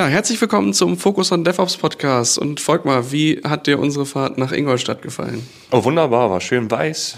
Ja, herzlich willkommen zum Focus on DevOps Podcast. Und Volkmar, wie hat dir unsere Fahrt nach Ingolstadt gefallen? Oh, wunderbar, war schön weiß.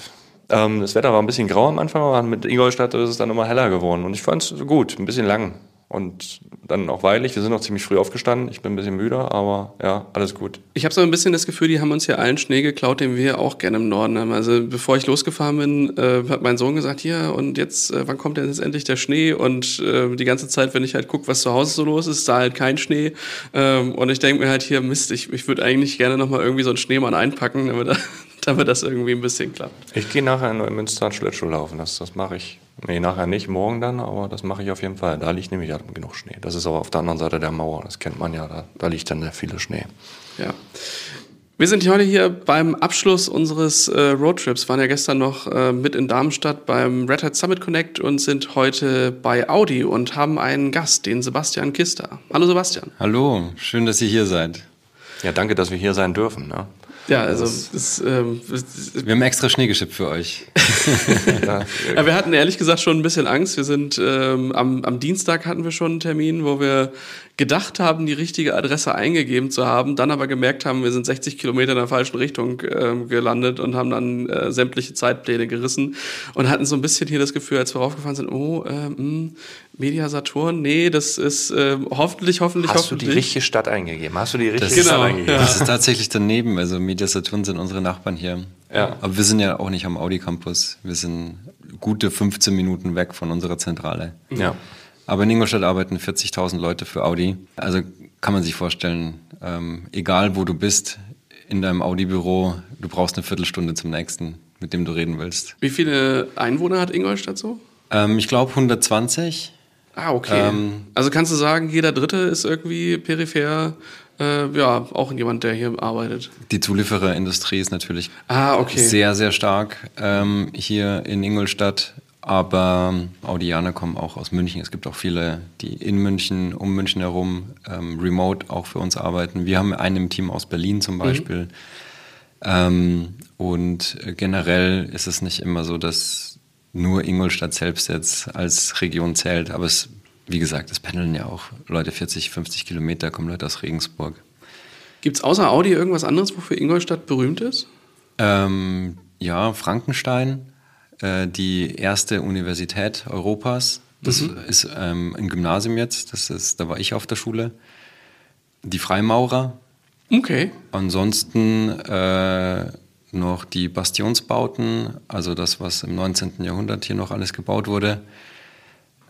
Ähm, das Wetter war ein bisschen grau am Anfang, aber mit Ingolstadt ist es dann immer heller geworden. Und ich fand es gut, ein bisschen lang und dann auch weilig. Wir sind noch ziemlich früh aufgestanden. Ich bin ein bisschen müde, aber ja, alles gut. Ich habe so ein bisschen das Gefühl, die haben uns hier allen Schnee geklaut, den wir auch gerne im Norden haben. Also bevor ich losgefahren bin, äh, hat mein Sohn gesagt, hier und jetzt, äh, wann kommt denn jetzt endlich der Schnee? Und äh, die ganze Zeit, wenn ich halt gucke, was zu Hause so los ist, da halt kein Schnee. Ähm, und ich denke mir halt hier, Mist, ich, ich würde eigentlich gerne nochmal irgendwie so einen Schneemann einpacken, damit, damit das irgendwie ein bisschen klappt. Ich gehe nachher in Neumünster Schlittschuh laufen, das, das mache ich. Nee, nachher nicht, morgen dann, aber das mache ich auf jeden Fall. Da liegt nämlich genug Schnee. Das ist aber auf der anderen Seite der Mauer, das kennt man ja, da, da liegt dann viel Schnee. Ja. Wir sind heute hier beim Abschluss unseres äh, Roadtrips, waren ja gestern noch äh, mit in Darmstadt beim Red Hat Summit Connect und sind heute bei Audi und haben einen Gast, den Sebastian Kister. Hallo Sebastian. Hallo, schön, dass ihr hier seid. Ja, danke, dass wir hier sein dürfen. Ne? Ja, also das, ähm, wir haben extra Schnee geschippt für euch. ja, wir hatten ehrlich gesagt schon ein bisschen Angst. Wir sind ähm, am, am Dienstag hatten wir schon einen Termin, wo wir gedacht haben, die richtige Adresse eingegeben zu haben, dann aber gemerkt haben, wir sind 60 Kilometer in der falschen Richtung äh, gelandet und haben dann äh, sämtliche Zeitpläne gerissen und hatten so ein bisschen hier das Gefühl, als wir raufgefahren sind, oh, äh, mh, hm, Media Saturn, nee, das ist äh, hoffentlich, hoffentlich, Hast hoffentlich. du die richtige Stadt eingegeben? Hast du die richtige das Stadt genau, eingegeben? Ja. Das ist tatsächlich daneben. Also Media Saturn sind unsere Nachbarn hier. Ja. Aber wir sind ja auch nicht am Audi Campus. Wir sind gute 15 Minuten weg von unserer Zentrale. Ja. Aber in Ingolstadt arbeiten 40.000 Leute für Audi. Also kann man sich vorstellen, ähm, egal wo du bist, in deinem Audi-Büro, du brauchst eine Viertelstunde zum nächsten, mit dem du reden willst. Wie viele Einwohner hat Ingolstadt so? Ähm, ich glaube 120. Ah, okay. Ähm, also kannst du sagen, jeder Dritte ist irgendwie peripher, äh, ja, auch jemand, der hier arbeitet. Die Zuliefererindustrie ist natürlich ah, okay. sehr, sehr stark ähm, hier in Ingolstadt. Aber Audianer kommen auch aus München. Es gibt auch viele, die in München, um München herum, ähm, remote auch für uns arbeiten. Wir haben einen im Team aus Berlin zum mhm. Beispiel. Mhm. Ähm, und generell ist es nicht immer so, dass nur Ingolstadt selbst jetzt als Region zählt. Aber es, wie gesagt, es pendeln ja auch Leute 40, 50 Kilometer, kommen Leute aus Regensburg. Gibt es außer Audi irgendwas anderes, wofür Ingolstadt berühmt ist? Ähm, ja, Frankenstein äh, die erste Universität Europas. Das mhm. ist ähm, ein Gymnasium jetzt, das ist, da war ich auf der Schule. Die Freimaurer. Okay. Ansonsten äh, noch die Bastionsbauten, also das, was im 19. Jahrhundert hier noch alles gebaut wurde,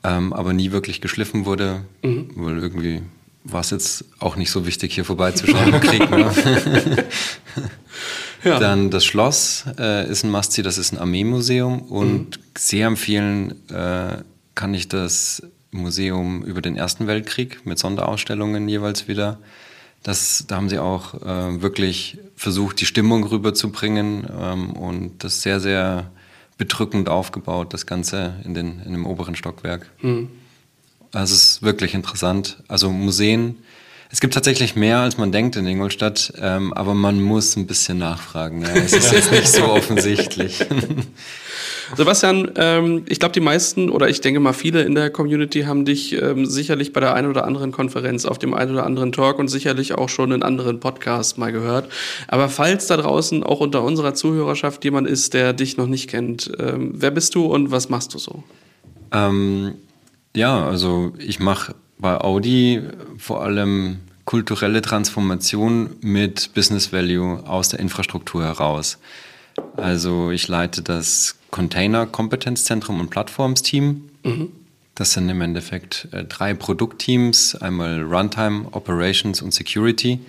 ähm, aber nie wirklich geschliffen wurde, mhm. weil irgendwie war es jetzt auch nicht so wichtig, hier vorbeizuschauen im Krieg. Ne? Ja. Dann das Schloss äh, ist ein Must-See, das ist ein Armeemuseum und mhm. sehr empfehlen äh, kann ich das Museum über den Ersten Weltkrieg mit Sonderausstellungen jeweils wieder. Das, da haben sie auch äh, wirklich versucht, die Stimmung rüberzubringen ähm, und das sehr, sehr bedrückend aufgebaut, das Ganze in, den, in dem oberen Stockwerk. Mhm. Also es ist wirklich interessant. Also Museen es gibt tatsächlich mehr, als man denkt in Ingolstadt, ähm, aber man muss ein bisschen nachfragen. Ja. Es ist jetzt nicht so offensichtlich. Sebastian, ähm, ich glaube, die meisten oder ich denke mal viele in der Community haben dich ähm, sicherlich bei der einen oder anderen Konferenz, auf dem einen oder anderen Talk und sicherlich auch schon in anderen Podcasts mal gehört. Aber falls da draußen auch unter unserer Zuhörerschaft jemand ist, der dich noch nicht kennt, ähm, wer bist du und was machst du so? Ähm, ja, also ich mache bei Audi vor allem kulturelle Transformation mit Business Value aus der Infrastruktur heraus. Also ich leite das Container Kompetenzzentrum und Plattformsteam. Mhm. Das sind im Endeffekt äh, drei Produktteams, einmal Runtime, Operations und Security.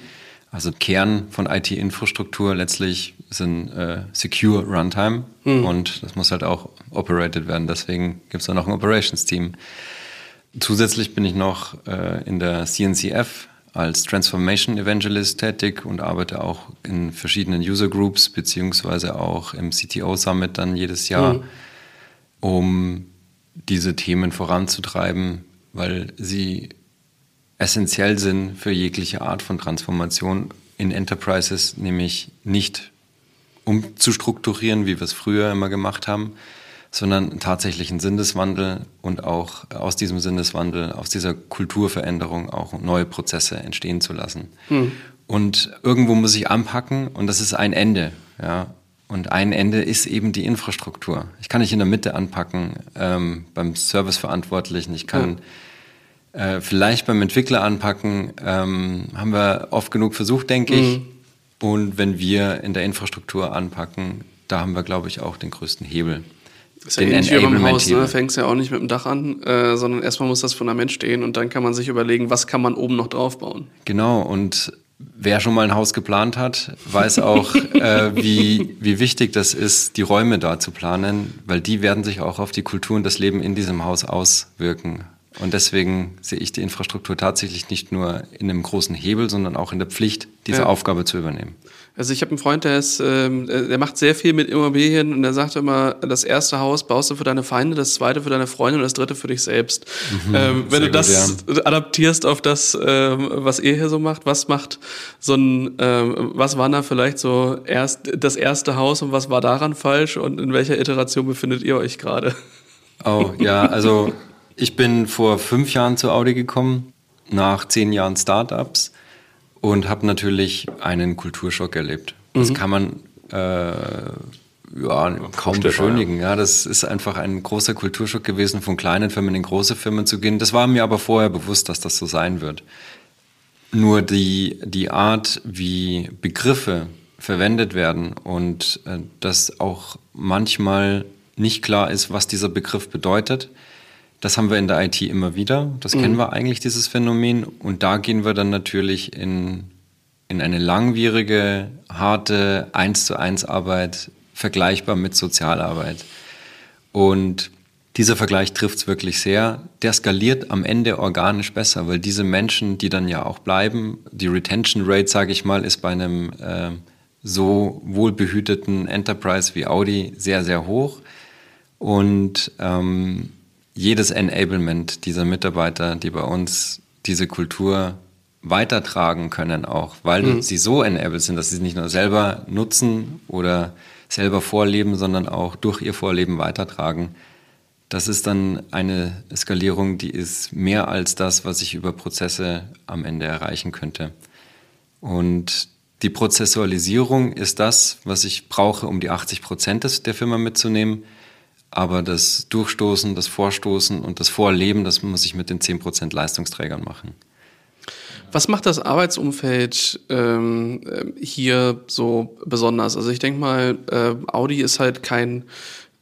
Also Kern von IT-Infrastruktur letztlich sind äh, Secure Runtime mhm. und das muss halt auch operated werden. Deswegen gibt es da noch ein Operations-Team. Zusätzlich bin ich noch äh, in der CNCF als Transformation Evangelist tätig und arbeite auch in verschiedenen User Groups beziehungsweise auch im CTO Summit dann jedes Jahr, mhm. um diese Themen voranzutreiben, weil sie essentiell sind für jegliche Art von Transformation in Enterprises, nämlich nicht umzustrukturieren, wie wir es früher immer gemacht haben, sondern einen tatsächlichen Sinneswandel und auch aus diesem Sinneswandel, aus dieser Kulturveränderung auch neue Prozesse entstehen zu lassen. Mhm. Und irgendwo muss ich anpacken und das ist ein Ende. Ja. Und ein Ende ist eben die Infrastruktur. Ich kann nicht in der Mitte anpacken ähm, beim Serviceverantwortlichen. Ich kann ja. äh, vielleicht beim Entwickler anpacken. Ähm, haben wir oft genug versucht, denke mhm. ich. Und wenn wir in der Infrastruktur anpacken, da haben wir, glaube ich, auch den größten Hebel. Das ist ja ähnlich wie beim Haus, ne? fängst ja auch nicht mit dem Dach an, äh, sondern erstmal muss das Fundament stehen und dann kann man sich überlegen, was kann man oben noch drauf bauen. Genau, und wer schon mal ein Haus geplant hat, weiß auch, äh, wie, wie wichtig das ist, die Räume da zu planen, weil die werden sich auch auf die Kultur und das Leben in diesem Haus auswirken. Und deswegen sehe ich die Infrastruktur tatsächlich nicht nur in einem großen Hebel, sondern auch in der Pflicht, diese ja. Aufgabe zu übernehmen. Also ich habe einen Freund, der ist, ähm, der macht sehr viel mit Immobilien und der sagt immer, das erste Haus baust du für deine Feinde, das zweite für deine Freunde und das dritte für dich selbst. Mhm, ähm, wenn du das ja. adaptierst auf das, ähm, was ihr hier so macht, was macht so ein, ähm, was war da vielleicht so erst das erste Haus und was war daran falsch und in welcher Iteration befindet ihr euch gerade? Oh ja, also ich bin vor fünf Jahren zu Audi gekommen, nach zehn Jahren Startups und habe natürlich einen Kulturschock erlebt. Das mhm. kann man äh, ja, kaum beschönigen. Ja. ja, das ist einfach ein großer Kulturschock gewesen, von kleinen Firmen in große Firmen zu gehen. Das war mir aber vorher bewusst, dass das so sein wird. Nur die, die Art, wie Begriffe verwendet werden und äh, dass auch manchmal nicht klar ist, was dieser Begriff bedeutet, das haben wir in der IT immer wieder. Das mhm. kennen wir eigentlich, dieses Phänomen. Und da gehen wir dann natürlich in, in eine langwierige, harte eins zu eins Arbeit, vergleichbar mit Sozialarbeit. Und dieser Vergleich trifft es wirklich sehr. Der skaliert am Ende organisch besser, weil diese Menschen, die dann ja auch bleiben, die Retention Rate, sage ich mal, ist bei einem äh, so wohlbehüteten Enterprise wie Audi sehr, sehr hoch. Und ähm, jedes Enablement dieser Mitarbeiter, die bei uns diese Kultur weitertragen können, auch weil mhm. sie so enabled sind, dass sie es nicht nur selber nutzen oder selber vorleben, sondern auch durch ihr Vorleben weitertragen. Das ist dann eine Skalierung, die ist mehr als das, was ich über Prozesse am Ende erreichen könnte. Und die Prozessualisierung ist das, was ich brauche, um die 80 Prozent der Firma mitzunehmen. Aber das Durchstoßen, das Vorstoßen und das Vorleben, das muss ich mit den 10% Leistungsträgern machen. Was macht das Arbeitsumfeld ähm, hier so besonders? Also ich denke mal, äh, Audi ist halt kein,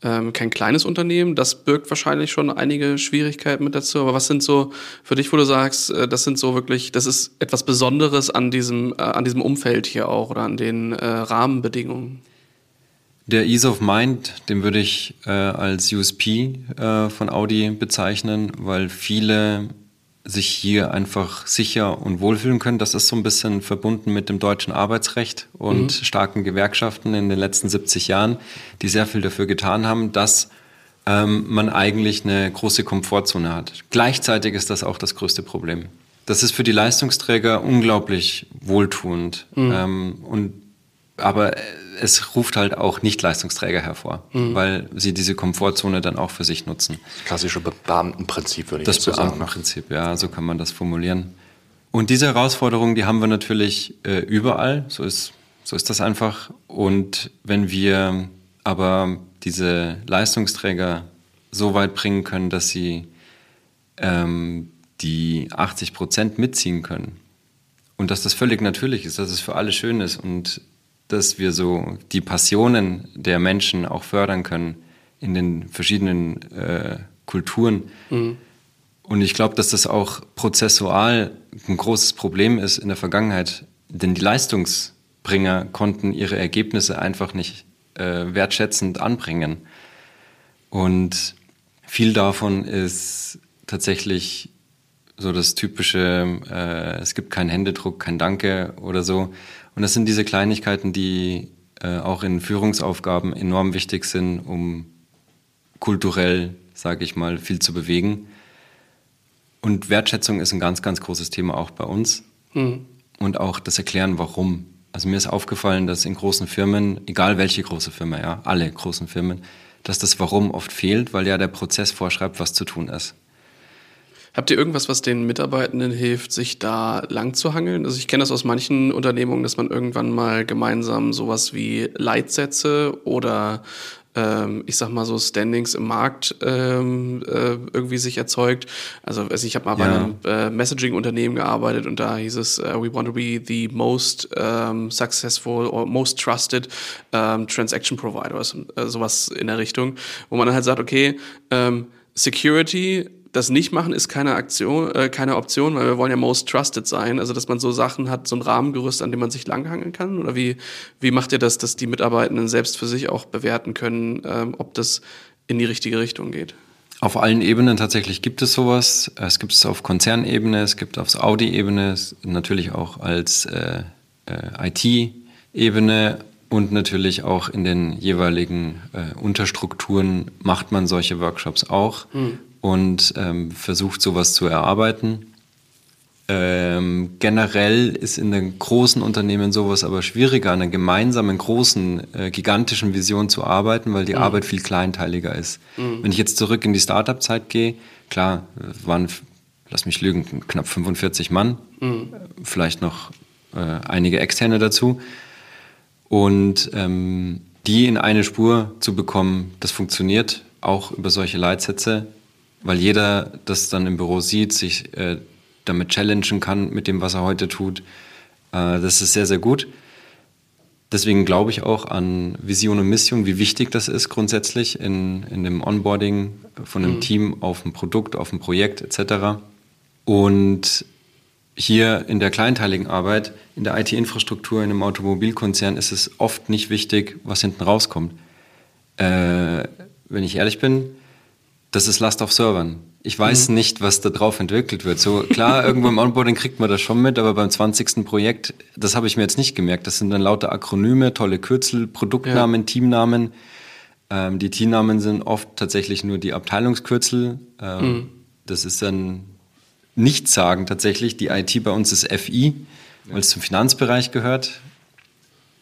ähm, kein kleines Unternehmen. Das birgt wahrscheinlich schon einige Schwierigkeiten mit dazu. Aber was sind so für dich, wo du sagst, äh, das sind so wirklich, das ist etwas Besonderes an diesem, äh, an diesem Umfeld hier auch oder an den äh, Rahmenbedingungen? Der Ease of Mind, den würde ich äh, als USP äh, von Audi bezeichnen, weil viele sich hier einfach sicher und wohlfühlen können. Das ist so ein bisschen verbunden mit dem deutschen Arbeitsrecht und mhm. starken Gewerkschaften in den letzten 70 Jahren, die sehr viel dafür getan haben, dass ähm, man eigentlich eine große Komfortzone hat. Gleichzeitig ist das auch das größte Problem. Das ist für die Leistungsträger unglaublich wohltuend. Mhm. Ähm, und aber es ruft halt auch Nicht-Leistungsträger hervor, mhm. weil sie diese Komfortzone dann auch für sich nutzen. Das klassische Beamtenprinzip, würde ich das so sagen. Das Beamtenprinzip, ja, so kann man das formulieren. Und diese Herausforderungen, die haben wir natürlich äh, überall, so ist, so ist das einfach. Und wenn wir aber diese Leistungsträger so weit bringen können, dass sie ähm, die 80 Prozent mitziehen können und dass das völlig natürlich ist, dass es für alle schön ist und dass wir so die Passionen der Menschen auch fördern können in den verschiedenen äh, Kulturen. Mhm. Und ich glaube, dass das auch prozessual ein großes Problem ist in der Vergangenheit, denn die Leistungsbringer konnten ihre Ergebnisse einfach nicht äh, wertschätzend anbringen. Und viel davon ist tatsächlich so das typische, äh, es gibt keinen Händedruck, kein Danke oder so. Und das sind diese Kleinigkeiten, die äh, auch in Führungsaufgaben enorm wichtig sind, um kulturell, sage ich mal, viel zu bewegen. Und Wertschätzung ist ein ganz, ganz großes Thema auch bei uns. Mhm. Und auch das Erklären, warum. Also mir ist aufgefallen, dass in großen Firmen, egal welche große Firma, ja, alle großen Firmen, dass das Warum oft fehlt, weil ja der Prozess vorschreibt, was zu tun ist. Habt ihr irgendwas, was den Mitarbeitenden hilft, sich da lang zu hangeln? Also ich kenne das aus manchen Unternehmungen, dass man irgendwann mal gemeinsam sowas wie Leitsätze oder ähm, ich sag mal so Standings im Markt ähm, äh, irgendwie sich erzeugt. Also, also ich habe mal ja. bei einem äh, Messaging-Unternehmen gearbeitet und da hieß es, uh, we want to be the most um, successful or most trusted um, transaction providers, äh, sowas in der Richtung, wo man dann halt sagt, okay, ähm, Security das nicht machen ist keine Aktion, äh, keine Option, weil wir wollen ja most trusted sein. Also dass man so Sachen hat, so ein Rahmengerüst, an dem man sich langhangeln kann. Oder wie wie macht ihr das, dass die Mitarbeitenden selbst für sich auch bewerten können, ähm, ob das in die richtige Richtung geht? Auf allen Ebenen tatsächlich gibt es sowas. Es gibt es auf Konzernebene, es gibt auf Audi-Ebene, natürlich auch als äh, äh, IT-Ebene und natürlich auch in den jeweiligen äh, Unterstrukturen macht man solche Workshops auch. Mhm und ähm, versucht sowas zu erarbeiten. Ähm, generell ist in den großen Unternehmen sowas aber schwieriger, an einer gemeinsamen, großen, äh, gigantischen Vision zu arbeiten, weil die mhm. Arbeit viel kleinteiliger ist. Mhm. Wenn ich jetzt zurück in die Startup-Zeit gehe, klar, waren, lass mich lügen, knapp 45 Mann, mhm. vielleicht noch äh, einige Externe dazu. Und ähm, die in eine Spur zu bekommen, das funktioniert auch über solche Leitsätze weil jeder das dann im Büro sieht, sich äh, damit challengen kann mit dem, was er heute tut. Äh, das ist sehr, sehr gut. Deswegen glaube ich auch an Vision und Mission, wie wichtig das ist grundsätzlich in, in dem Onboarding von einem mhm. Team auf ein Produkt, auf ein Projekt etc. Und hier in der kleinteiligen Arbeit, in der IT-Infrastruktur, in einem Automobilkonzern ist es oft nicht wichtig, was hinten rauskommt. Äh, wenn ich ehrlich bin, das ist Last auf Servern. Ich weiß mhm. nicht, was da drauf entwickelt wird. So klar, irgendwo im Onboarding kriegt man das schon mit, aber beim 20. Projekt, das habe ich mir jetzt nicht gemerkt. Das sind dann lauter Akronyme, tolle Kürzel, Produktnamen, ja. Teamnamen. Ähm, die Teamnamen sind oft tatsächlich nur die Abteilungskürzel. Ähm, mhm. Das ist dann nichts sagen tatsächlich. Die IT bei uns ist FI, weil es zum Finanzbereich gehört.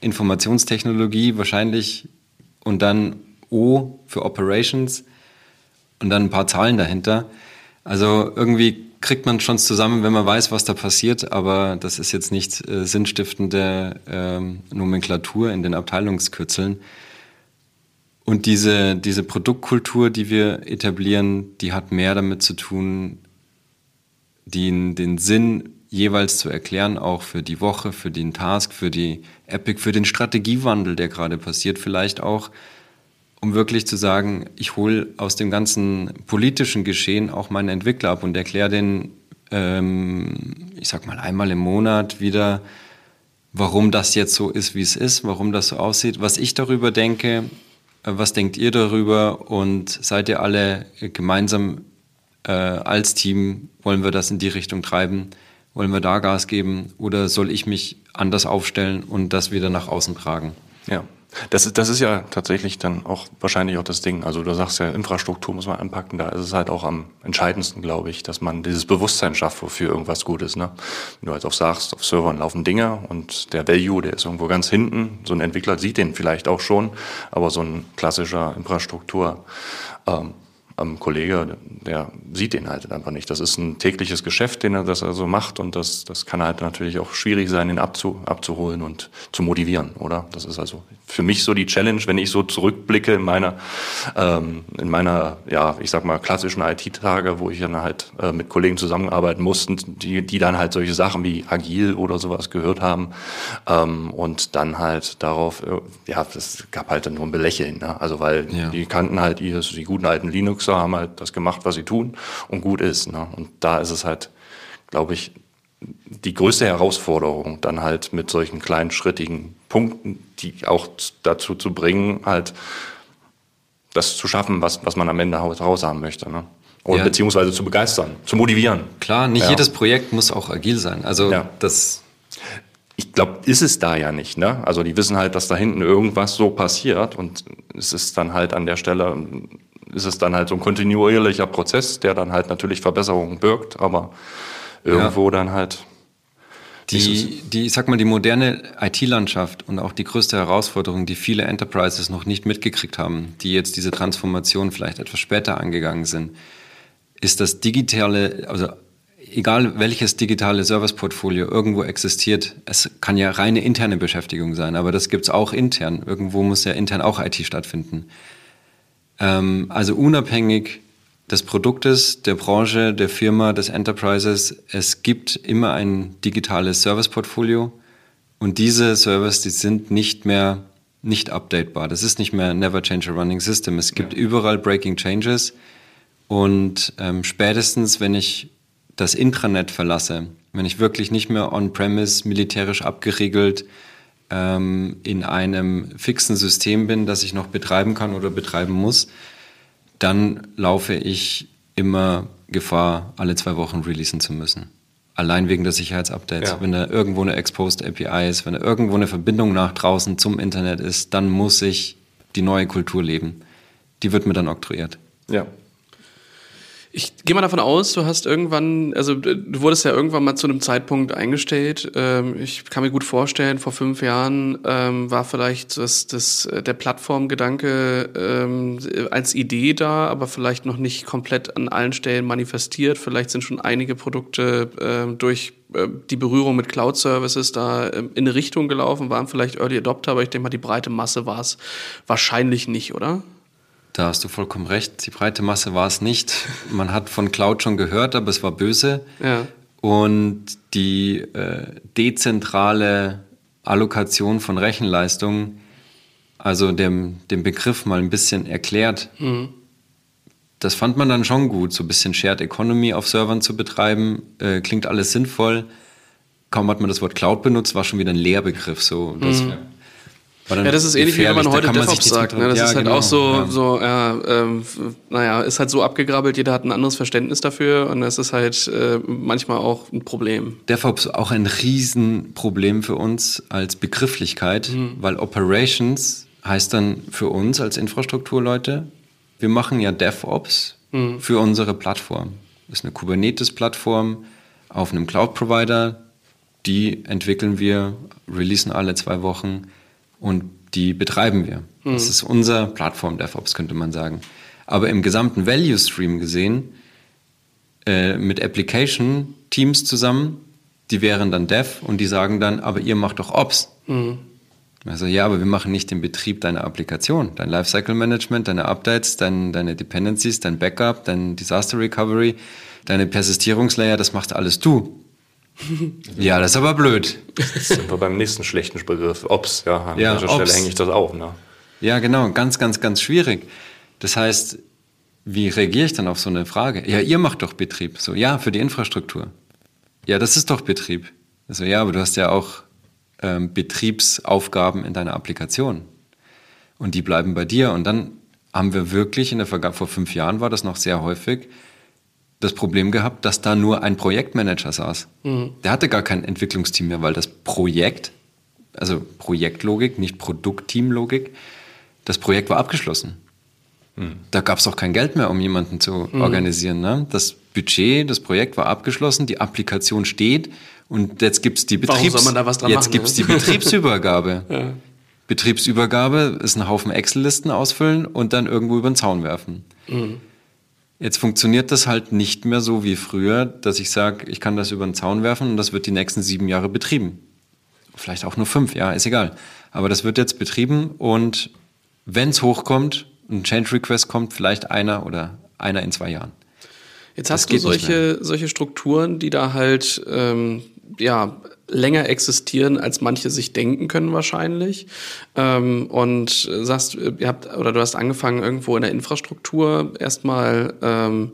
Informationstechnologie wahrscheinlich und dann O für Operations und dann ein paar Zahlen dahinter. Also irgendwie kriegt man schon zusammen, wenn man weiß, was da passiert, aber das ist jetzt nicht äh, sinnstiftende ähm, Nomenklatur in den Abteilungskürzeln. Und diese, diese Produktkultur, die wir etablieren, die hat mehr damit zu tun, den, den Sinn jeweils zu erklären, auch für die Woche, für den Task, für die Epic, für den Strategiewandel, der gerade passiert, vielleicht auch um wirklich zu sagen, ich hole aus dem ganzen politischen Geschehen auch meine Entwickler ab und erkläre denen, ähm, ich sag mal, einmal im Monat wieder, warum das jetzt so ist, wie es ist, warum das so aussieht, was ich darüber denke, äh, was denkt ihr darüber und seid ihr alle gemeinsam äh, als Team, wollen wir das in die Richtung treiben? Wollen wir da Gas geben oder soll ich mich anders aufstellen und das wieder nach außen tragen? Ja, das, das ist ja tatsächlich dann auch wahrscheinlich auch das Ding. Also du sagst ja, Infrastruktur muss man anpacken. Da ist es halt auch am entscheidendsten, glaube ich, dass man dieses Bewusstsein schafft, wofür irgendwas gut ist. Ne? Wenn du halt auch sagst, auf Servern laufen Dinge und der Value, der ist irgendwo ganz hinten. So ein Entwickler sieht den vielleicht auch schon, aber so ein klassischer Infrastruktur ähm, ähm, Kollege, der sieht den halt einfach nicht. Das ist ein tägliches Geschäft, den er das also macht und das, das kann halt natürlich auch schwierig sein, ihn abzu, abzuholen und zu motivieren, oder? Das ist also für mich so die Challenge, wenn ich so zurückblicke in meiner, ähm, in meiner, ja, ich sag mal, klassischen IT-Tage, wo ich dann halt äh, mit Kollegen zusammenarbeiten musste, die, die dann halt solche Sachen wie Agil oder sowas gehört haben ähm, und dann halt darauf, äh, ja, das gab halt dann nur ein Belächeln, ne? also weil ja. die kannten halt die, die guten alten Linuxer, haben halt das gemacht, was sie tun und gut ist. Ne? Und da ist es halt, glaube ich, die größte Herausforderung, dann halt mit solchen kleinen schrittigen Punkten, die auch dazu zu bringen, halt das zu schaffen, was, was man am Ende raus haben möchte. Ne? Oder ja. beziehungsweise zu begeistern, zu motivieren. Klar, nicht ja. jedes Projekt muss auch agil sein. Also ja. das. Ich glaube, ist es da ja nicht. Ne? Also die wissen halt, dass da hinten irgendwas so passiert und es ist dann halt an der Stelle ist es dann halt so ein kontinuierlicher Prozess, der dann halt natürlich Verbesserungen birgt, aber irgendwo ja. dann halt Die, die, ich sag mal, die moderne IT-Landschaft und auch die größte Herausforderung, die viele Enterprises noch nicht mitgekriegt haben, die jetzt diese Transformation vielleicht etwas später angegangen sind, ist das digitale, also egal welches digitale Service-Portfolio irgendwo existiert, es kann ja reine interne Beschäftigung sein, aber das gibt's auch intern. Irgendwo muss ja intern auch IT stattfinden. Ähm, also unabhängig des Produktes, der Branche, der Firma, des Enterprises. Es gibt immer ein digitales Service-Portfolio und diese Services, die sind nicht mehr nicht updatebar. Das ist nicht mehr never change a running system. Es gibt ja. überall breaking changes und ähm, spätestens, wenn ich das Intranet verlasse, wenn ich wirklich nicht mehr on-premise militärisch abgeriegelt ähm, in einem fixen System bin, das ich noch betreiben kann oder betreiben muss, dann laufe ich immer Gefahr, alle zwei Wochen releasen zu müssen. Allein wegen der Sicherheitsupdates. Ja. Wenn da irgendwo eine Exposed API ist, wenn da irgendwo eine Verbindung nach draußen zum Internet ist, dann muss ich die neue Kultur leben. Die wird mir dann oktroyiert. Ja, ich gehe mal davon aus, du hast irgendwann, also du wurdest ja irgendwann mal zu einem Zeitpunkt eingestellt. Ähm, ich kann mir gut vorstellen, vor fünf Jahren ähm, war vielleicht das, das, äh, der Plattformgedanke ähm, als Idee da, aber vielleicht noch nicht komplett an allen Stellen manifestiert. Vielleicht sind schon einige Produkte durch äh, die Berührung mit Cloud-Services da in eine Richtung gelaufen, waren vielleicht Early Adopter, aber ich denke mal, die breite Masse war es wahrscheinlich nicht, oder? Da hast du vollkommen recht. Die breite Masse war es nicht. Man hat von Cloud schon gehört, aber es war böse. Ja. Und die äh, dezentrale Allokation von Rechenleistung, also dem, dem Begriff mal ein bisschen erklärt, mhm. das fand man dann schon gut, so ein bisschen Shared Economy auf Servern zu betreiben. Äh, klingt alles sinnvoll. Kaum hat man das Wort Cloud benutzt, war schon wieder ein Lehrbegriff. So, das, mhm ja, das ist ähnlich wie wenn man heute DevOps sagt. Ne? Das ja, ist halt genau, auch so, ja. so ja, ähm, naja, ist halt so abgegrabbelt, jeder hat ein anderes Verständnis dafür und das ist halt äh, manchmal auch ein Problem. DevOps auch ein Riesenproblem für uns als Begrifflichkeit, mhm. weil Operations heißt dann für uns als Infrastrukturleute, wir machen ja DevOps mhm. für unsere Plattform. Das ist eine Kubernetes-Plattform auf einem Cloud-Provider, die entwickeln wir, releasen alle zwei Wochen und die betreiben wir. Mhm. Das ist unser Plattform DevOps, könnte man sagen. Aber im gesamten Value Stream gesehen, äh, mit Application Teams zusammen, die wären dann Dev und die sagen dann, aber ihr macht doch Ops. Mhm. Also ja, aber wir machen nicht den Betrieb deiner Applikation, dein Lifecycle Management, deine Updates, dein, deine Dependencies, dein Backup, dein Disaster Recovery, deine Persistierungslayer, das machst alles du. Ja, das ist aber blöd. Das sind wir beim nächsten schlechten Begriff. Ops, ja, an ja, welcher Stelle hänge ich das auf. Ne? Ja, genau, ganz, ganz, ganz schwierig. Das heißt, wie reagiere ich dann auf so eine Frage? Ja, ihr macht doch Betrieb. So, ja, für die Infrastruktur. Ja, das ist doch Betrieb. Also, ja, aber du hast ja auch ähm, Betriebsaufgaben in deiner Applikation. Und die bleiben bei dir. Und dann haben wir wirklich in der Vergangenheit, vor fünf Jahren war das noch sehr häufig, das Problem gehabt, dass da nur ein Projektmanager saß. Mhm. Der hatte gar kein Entwicklungsteam mehr, weil das Projekt, also Projektlogik, nicht Produktteamlogik, das Projekt war abgeschlossen. Mhm. Da gab es auch kein Geld mehr, um jemanden zu mhm. organisieren. Ne? Das Budget, das Projekt war abgeschlossen, die Applikation steht und jetzt gibt es die, Betriebs jetzt gibt's die Betriebsübergabe. ja. Betriebsübergabe ist ein Haufen Excel-Listen ausfüllen und dann irgendwo über den Zaun werfen. Mhm. Jetzt funktioniert das halt nicht mehr so wie früher, dass ich sage, ich kann das über den Zaun werfen und das wird die nächsten sieben Jahre betrieben. Vielleicht auch nur fünf, ja, ist egal. Aber das wird jetzt betrieben und wenn es hochkommt, ein Change Request kommt, vielleicht einer oder einer in zwei Jahren. Jetzt hast das du solche, solche Strukturen, die da halt ähm, ja, länger existieren, als manche sich denken können wahrscheinlich. Ähm, und sagst, ihr habt oder du hast angefangen irgendwo in der Infrastruktur erstmal ähm,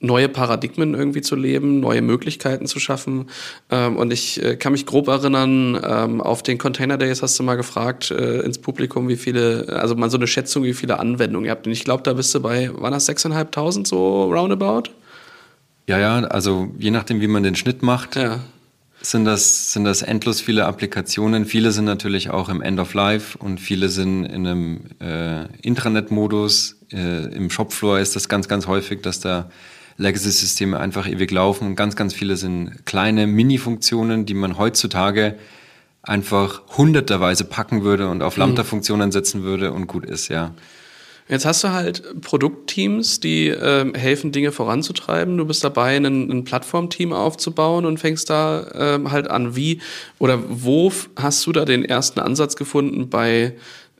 neue Paradigmen irgendwie zu leben, neue Möglichkeiten zu schaffen. Ähm, und ich äh, kann mich grob erinnern, ähm, auf den Container Days hast du mal gefragt äh, ins Publikum, wie viele, also mal so eine Schätzung, wie viele Anwendungen ihr habt. Und ich glaube, da bist du bei, waren das 6.500 so roundabout? Ja, ja, also je nachdem, wie man den Schnitt macht. Ja sind das, sind das endlos viele Applikationen. Viele sind natürlich auch im End of Life und viele sind in einem äh, Intranet-Modus. Äh, Im Shopfloor ist das ganz, ganz häufig, dass da Legacy-Systeme einfach ewig laufen. Ganz, ganz viele sind kleine Mini-Funktionen, die man heutzutage einfach hunderterweise packen würde und auf mhm. Lambda-Funktionen setzen würde und gut ist, ja. Jetzt hast du halt Produktteams, die äh, helfen, Dinge voranzutreiben. Du bist dabei, ein, ein Plattformteam aufzubauen und fängst da äh, halt an. Wie oder wo hast du da den ersten Ansatz gefunden bei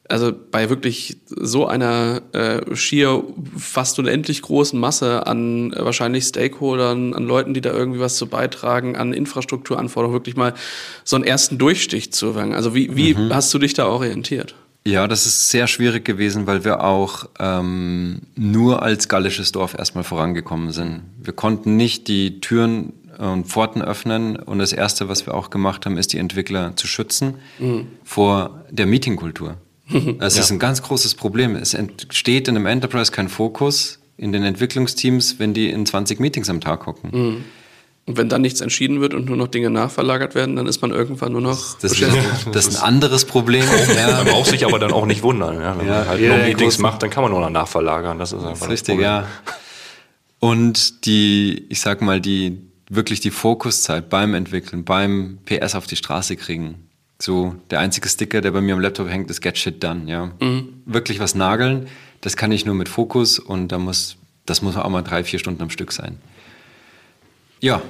also bei wirklich so einer äh, schier fast unendlich großen Masse an äh, wahrscheinlich Stakeholdern, an Leuten, die da irgendwie was zu beitragen, an Infrastrukturanforderungen, wirklich mal so einen ersten Durchstich zu wagen. Also wie, wie mhm. hast du dich da orientiert? Ja, das ist sehr schwierig gewesen, weil wir auch ähm, nur als gallisches Dorf erstmal vorangekommen sind. Wir konnten nicht die Türen und Pforten öffnen und das Erste, was wir auch gemacht haben, ist die Entwickler zu schützen mhm. vor der Meetingkultur. Das ja. ist ein ganz großes Problem. Es entsteht in einem Enterprise kein Fokus in den Entwicklungsteams, wenn die in 20 Meetings am Tag hocken. Mhm. Und wenn dann nichts entschieden wird und nur noch Dinge nachverlagert werden, dann ist man irgendwann nur noch das, beschäftigt. Das ist ein anderes Problem. ja. Man braucht sich aber dann auch nicht wundern. Ja? Wenn ja, man halt nur Meetings macht, dann kann man nur noch nachverlagern. Das ist einfach das richtig, ja. Und die, ich sag mal, die wirklich die Fokuszeit beim Entwickeln, beim PS auf die Straße kriegen, so, der einzige Sticker, der bei mir am Laptop hängt, ist Get Shit Done, ja. Mhm. Wirklich was nageln, das kann ich nur mit Fokus und da muss, das muss auch mal drei, vier Stunden am Stück sein. Ja,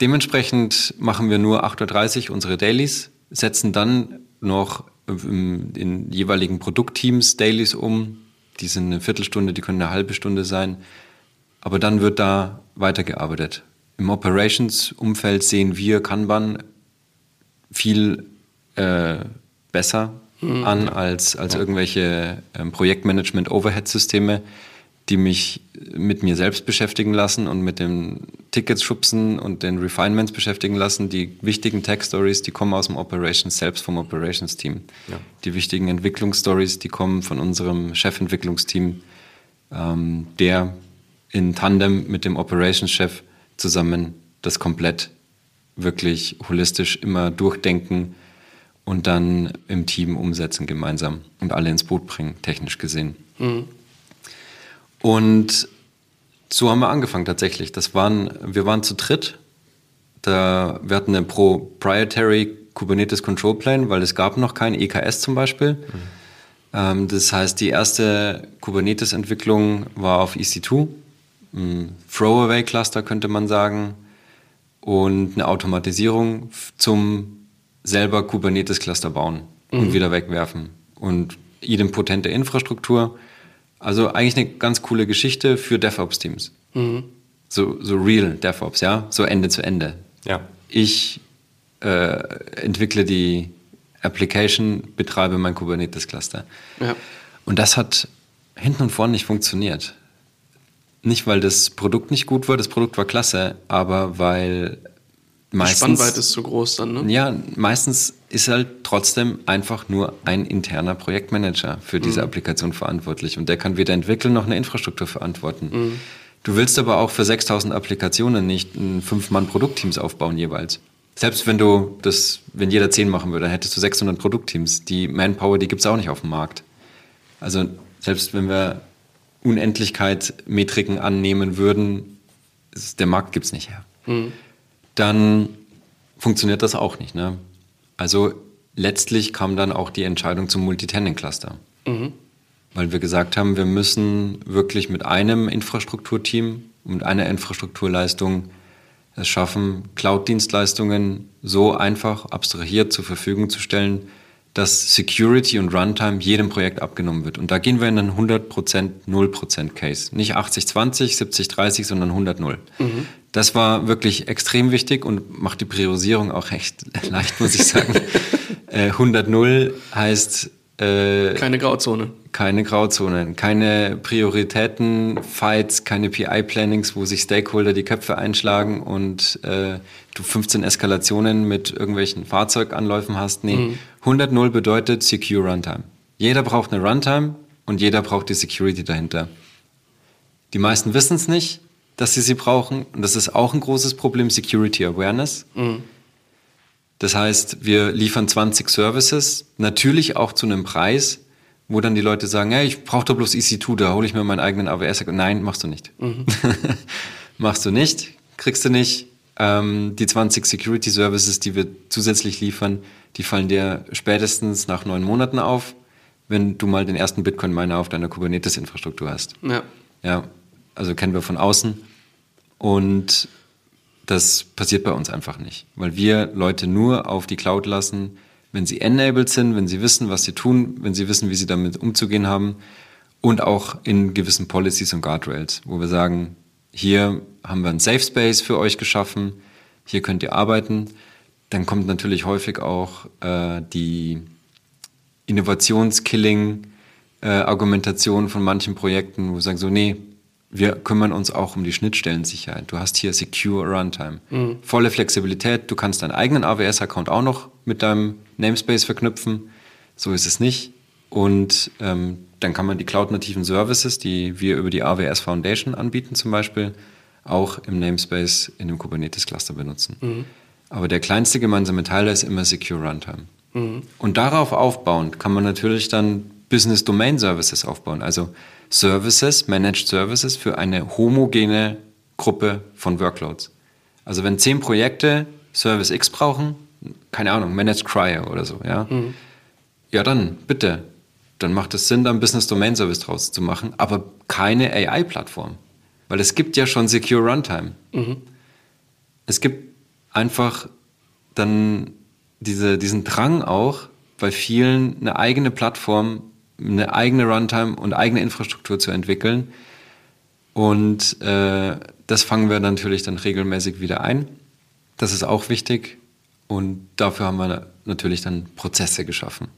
dementsprechend machen wir nur 8.30 Uhr unsere Dailies, setzen dann noch in jeweiligen Produktteams Dailies um. Die sind eine Viertelstunde, die können eine halbe Stunde sein. Aber dann wird da weitergearbeitet. Im Operations-Umfeld sehen wir Kanban viel äh, besser mhm. an als, als irgendwelche ähm, Projektmanagement-Overhead-Systeme, die mich mit mir selbst beschäftigen lassen und mit den Tickets schubsen und den Refinements beschäftigen lassen. Die wichtigen Tech-Stories, die kommen aus dem Operations, selbst vom Operations-Team. Ja. Die wichtigen Entwicklungsstories, die kommen von unserem Chefentwicklungsteam, ähm, der in Tandem mit dem Operations-Chef zusammen das komplett wirklich holistisch immer durchdenken, und dann im Team umsetzen gemeinsam und alle ins Boot bringen, technisch gesehen. Mhm. Und so haben wir angefangen tatsächlich. Das waren, wir waren zu dritt. Da, wir hatten eine proprietary Kubernetes Control Plane, weil es gab noch kein EKS zum Beispiel. Mhm. Ähm, das heißt, die erste Kubernetes-Entwicklung war auf EC2, ein Throwaway-Cluster könnte man sagen, und eine Automatisierung zum selber Kubernetes-Cluster bauen mhm. und wieder wegwerfen. Und idempotente Infrastruktur. Also eigentlich eine ganz coole Geschichte für DevOps-Teams. Mhm. So, so real DevOps, ja, so Ende zu Ende. Ja. Ich äh, entwickle die Application, betreibe mein Kubernetes-Cluster. Ja. Und das hat hinten und vorne nicht funktioniert. Nicht, weil das Produkt nicht gut war, das Produkt war klasse, aber weil Meistens, die Spannweite ist zu groß dann, ne? Ja, meistens ist halt trotzdem einfach nur ein interner Projektmanager für diese mhm. Applikation verantwortlich und der kann weder entwickeln noch eine Infrastruktur verantworten. Mhm. Du willst aber auch für 6000 Applikationen nicht ein Fünf-Mann-Produktteams aufbauen jeweils. Selbst wenn du das, wenn jeder zehn machen würde, dann hättest du 600 Produktteams. Die Manpower, die gibt es auch nicht auf dem Markt. Also selbst wenn wir Unendlichkeit Metriken annehmen würden, ist, der Markt gibt es nicht her. Mhm dann funktioniert das auch nicht. Ne? Also letztlich kam dann auch die Entscheidung zum Multitenant-Cluster. Mhm. Weil wir gesagt haben, wir müssen wirklich mit einem Infrastrukturteam und einer Infrastrukturleistung es schaffen, Cloud-Dienstleistungen so einfach abstrahiert zur Verfügung zu stellen, dass Security und Runtime jedem Projekt abgenommen wird. Und da gehen wir in einen 100% 0% Case. Nicht 80-20, 70-30, sondern 100-0. Mhm. Das war wirklich extrem wichtig und macht die Priorisierung auch recht leicht, muss ich sagen. äh, 100-0 heißt... Äh, keine Grauzone. Keine Grauzonen, keine Prioritäten, Fights, keine PI-Plannings, wo sich Stakeholder die Köpfe einschlagen und äh, du 15 Eskalationen mit irgendwelchen Fahrzeuganläufen hast. Nee, mhm. 100-0 bedeutet Secure Runtime. Jeder braucht eine Runtime und jeder braucht die Security dahinter. Die meisten wissen es nicht, dass sie sie brauchen. Und das ist auch ein großes Problem, Security Awareness. Mhm. Das heißt, wir liefern 20 Services, natürlich auch zu einem Preis, wo dann die Leute sagen, hey, ich brauche doch bloß EC2, da hole ich mir meinen eigenen AWS. Nein, machst du nicht. Mhm. Machst du nicht, kriegst du nicht. Ähm, die 20 Security Services, die wir zusätzlich liefern, die fallen dir spätestens nach neun Monaten auf, wenn du mal den ersten Bitcoin-Miner auf deiner Kubernetes-Infrastruktur hast. Ja. Ja, also kennen wir von außen. Und das passiert bei uns einfach nicht, weil wir Leute nur auf die Cloud lassen, wenn sie enabled sind, wenn sie wissen, was sie tun, wenn sie wissen, wie sie damit umzugehen haben und auch in gewissen Policies und Guardrails, wo wir sagen, hier haben wir einen Safe Space für euch geschaffen, hier könnt ihr arbeiten. Dann kommt natürlich häufig auch äh, die Innovationskilling-Argumentation äh, von manchen Projekten, wo wir sagen so, nee, wir kümmern uns auch um die Schnittstellensicherheit. Du hast hier Secure Runtime. Mhm. Volle Flexibilität. Du kannst deinen eigenen AWS-Account auch noch mit deinem Namespace verknüpfen. So ist es nicht. Und ähm, dann kann man die cloud-nativen Services, die wir über die AWS Foundation anbieten zum Beispiel, auch im Namespace in dem Kubernetes-Cluster benutzen. Mhm. Aber der kleinste gemeinsame Teil ist immer Secure Runtime. Mhm. Und darauf aufbauend kann man natürlich dann Business Domain Services aufbauen. Also Services, Managed Services für eine homogene Gruppe von Workloads. Also wenn zehn Projekte Service X brauchen, keine Ahnung, Managed Cryo oder so, ja, mhm. ja dann bitte, dann macht es Sinn, da einen Business Domain Service draus zu machen, aber keine AI-Plattform, weil es gibt ja schon Secure Runtime. Mhm. Es gibt einfach dann diese, diesen Drang auch bei vielen eine eigene Plattform eine eigene Runtime und eigene Infrastruktur zu entwickeln. Und äh, das fangen wir natürlich dann regelmäßig wieder ein. Das ist auch wichtig. Und dafür haben wir natürlich dann Prozesse geschaffen.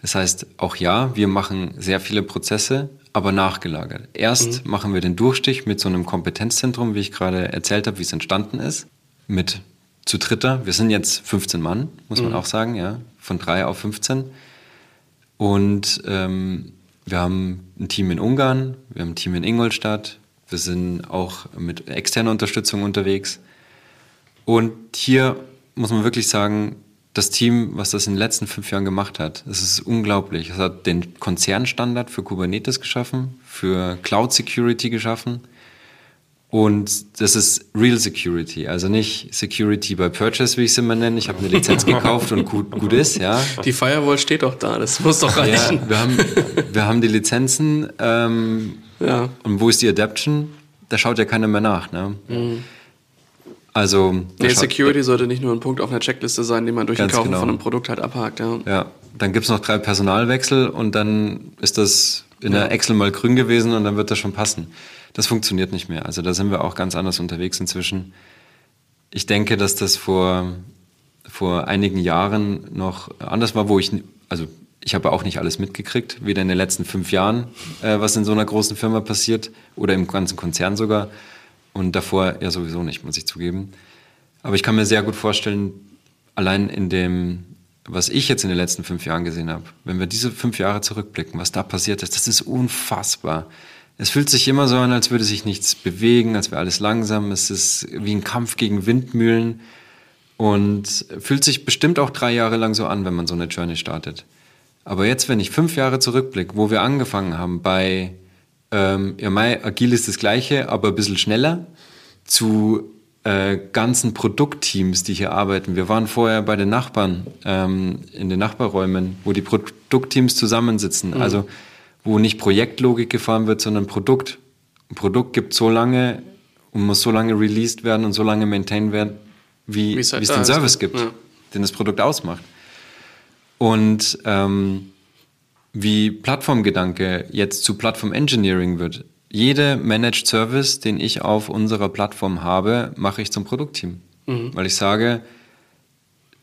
Das heißt, auch ja, wir machen sehr viele Prozesse, aber nachgelagert. Erst mhm. machen wir den Durchstich mit so einem Kompetenzzentrum, wie ich gerade erzählt habe, wie es entstanden ist, mit zu dritter. Wir sind jetzt 15 Mann, muss mhm. man auch sagen, ja, von drei auf 15. Und ähm, wir haben ein Team in Ungarn, wir haben ein Team in Ingolstadt, wir sind auch mit externer Unterstützung unterwegs. Und hier muss man wirklich sagen, das Team, was das in den letzten fünf Jahren gemacht hat, das ist unglaublich. Es hat den Konzernstandard für Kubernetes geschaffen, für Cloud Security geschaffen und das ist Real Security, also nicht Security by Purchase, wie ich es immer nenne. Ich habe eine Lizenz gekauft und gut, gut ist, ja. Die Firewall steht doch da, das muss doch reichen. Ja, wir, haben, wir haben die Lizenzen ähm, ja. und wo ist die Adaption? Da schaut ja keiner mehr nach. Ne? Mhm. Also. Nee, Security sollte nicht nur ein Punkt auf einer Checkliste sein, den man durch den Kauf genau. von einem Produkt halt abhakt. Ja, ja. dann gibt es noch drei Personalwechsel und dann ist das in der Excel mal grün gewesen und dann wird das schon passen das funktioniert nicht mehr. Also da sind wir auch ganz anders unterwegs inzwischen. Ich denke, dass das vor, vor einigen Jahren noch anders war, wo ich, also ich habe auch nicht alles mitgekriegt, weder in den letzten fünf Jahren, äh, was in so einer großen Firma passiert oder im ganzen Konzern sogar. Und davor ja sowieso nicht, muss ich zugeben. Aber ich kann mir sehr gut vorstellen, allein in dem, was ich jetzt in den letzten fünf Jahren gesehen habe, wenn wir diese fünf Jahre zurückblicken, was da passiert ist, das ist unfassbar. Es fühlt sich immer so an, als würde sich nichts bewegen, als wäre alles langsam. Es ist wie ein Kampf gegen Windmühlen und fühlt sich bestimmt auch drei Jahre lang so an, wenn man so eine Journey startet. Aber jetzt, wenn ich fünf Jahre zurückblicke, wo wir angefangen haben, bei ähm, ja, Mai, agil ist das Gleiche, aber ein bisschen schneller, zu äh, ganzen Produktteams, die hier arbeiten. Wir waren vorher bei den Nachbarn ähm, in den Nachbarräumen, wo die Produktteams zusammensitzen. Mhm. Also wo nicht Projektlogik gefahren wird, sondern Produkt. Ein Produkt gibt so lange und muss so lange released werden und so lange maintained werden, wie, es, halt es den Service ist. gibt, ja. den das Produkt ausmacht. Und ähm, wie Plattformgedanke jetzt zu Plattform Engineering wird. Jede Managed Service, den ich auf unserer Plattform habe, mache ich zum Produktteam. Mhm. Weil ich sage,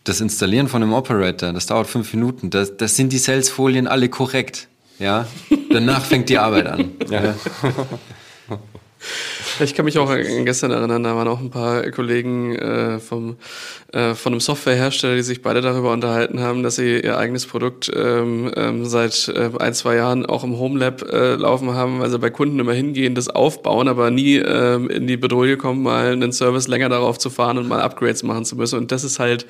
das Installieren von einem Operator, das dauert fünf Minuten. Das, das sind die Sales-Folien alle korrekt. Ja, danach fängt die Arbeit an. Ja. Ich kann mich auch an gestern erinnern, da waren auch ein paar Kollegen äh, vom, äh, von einem Softwarehersteller, die sich beide darüber unterhalten haben, dass sie ihr eigenes Produkt ähm, ähm, seit äh, ein, zwei Jahren auch im Homelab äh, laufen haben, weil sie bei Kunden immer hingehen, das aufbauen, aber nie ähm, in die Bedrohung kommen, mal einen Service länger darauf zu fahren und mal Upgrades machen zu müssen. Und das ist halt,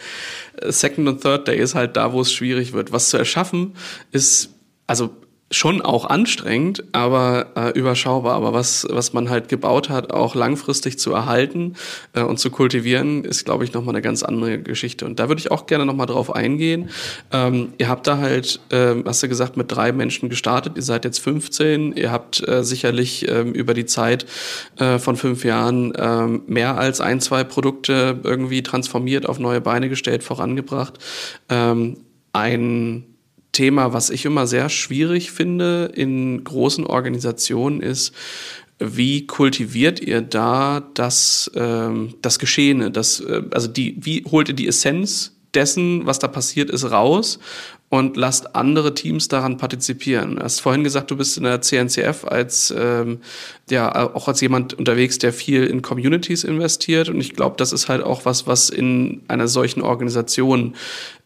äh, Second und Third Day ist halt da, wo es schwierig wird. Was zu erschaffen ist, also schon auch anstrengend, aber äh, überschaubar. Aber was, was man halt gebaut hat, auch langfristig zu erhalten äh, und zu kultivieren, ist, glaube ich, nochmal eine ganz andere Geschichte. Und da würde ich auch gerne nochmal drauf eingehen. Ähm, ihr habt da halt, äh, hast du gesagt, mit drei Menschen gestartet. Ihr seid jetzt 15. Ihr habt äh, sicherlich äh, über die Zeit äh, von fünf Jahren äh, mehr als ein, zwei Produkte irgendwie transformiert, auf neue Beine gestellt, vorangebracht. Ähm, ein Thema, was ich immer sehr schwierig finde in großen Organisationen, ist, wie kultiviert ihr da das, ähm, das Geschehene? Das, äh, also die, wie holt ihr die Essenz dessen, was da passiert ist, raus und lasst andere Teams daran partizipieren. Du hast vorhin gesagt, du bist in der CNCF als ähm, ja auch als jemand unterwegs, der viel in Communities investiert und ich glaube, das ist halt auch was, was in einer solchen Organisation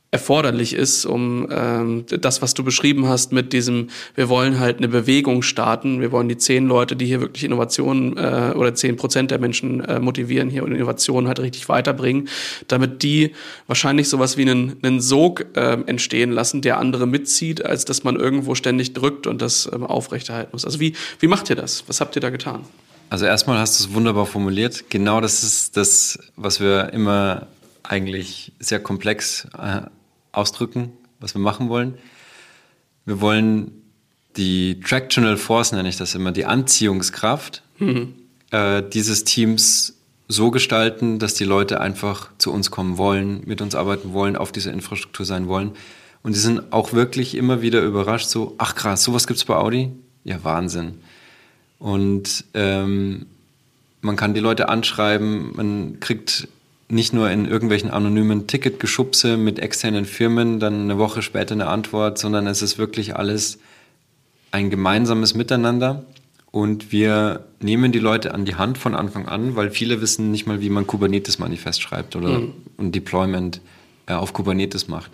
erforderlich ist, um ähm, das, was du beschrieben hast mit diesem, wir wollen halt eine Bewegung starten, wir wollen die zehn Leute, die hier wirklich Innovationen äh, oder zehn Prozent der Menschen äh, motivieren, hier Innovationen halt richtig weiterbringen, damit die wahrscheinlich sowas wie einen, einen Sog äh, entstehen lassen, der andere mitzieht, als dass man irgendwo ständig drückt und das ähm, aufrechterhalten muss. Also wie, wie macht ihr das? Was habt ihr da getan? Also erstmal hast du es wunderbar formuliert. Genau das ist das, was wir immer eigentlich sehr komplex äh, ausdrücken, was wir machen wollen. Wir wollen die Tractional Force, nenne ich das immer, die Anziehungskraft mhm. äh, dieses Teams so gestalten, dass die Leute einfach zu uns kommen wollen, mit uns arbeiten wollen, auf dieser Infrastruktur sein wollen. Und die sind auch wirklich immer wieder überrascht, so, ach krass, sowas gibt es bei Audi? Ja, Wahnsinn. Und ähm, man kann die Leute anschreiben, man kriegt nicht nur in irgendwelchen anonymen Ticketgeschubse mit externen Firmen, dann eine Woche später eine Antwort, sondern es ist wirklich alles ein gemeinsames Miteinander. Und wir nehmen die Leute an die Hand von Anfang an, weil viele wissen nicht mal, wie man Kubernetes-Manifest schreibt oder mhm. ein Deployment äh, auf Kubernetes macht.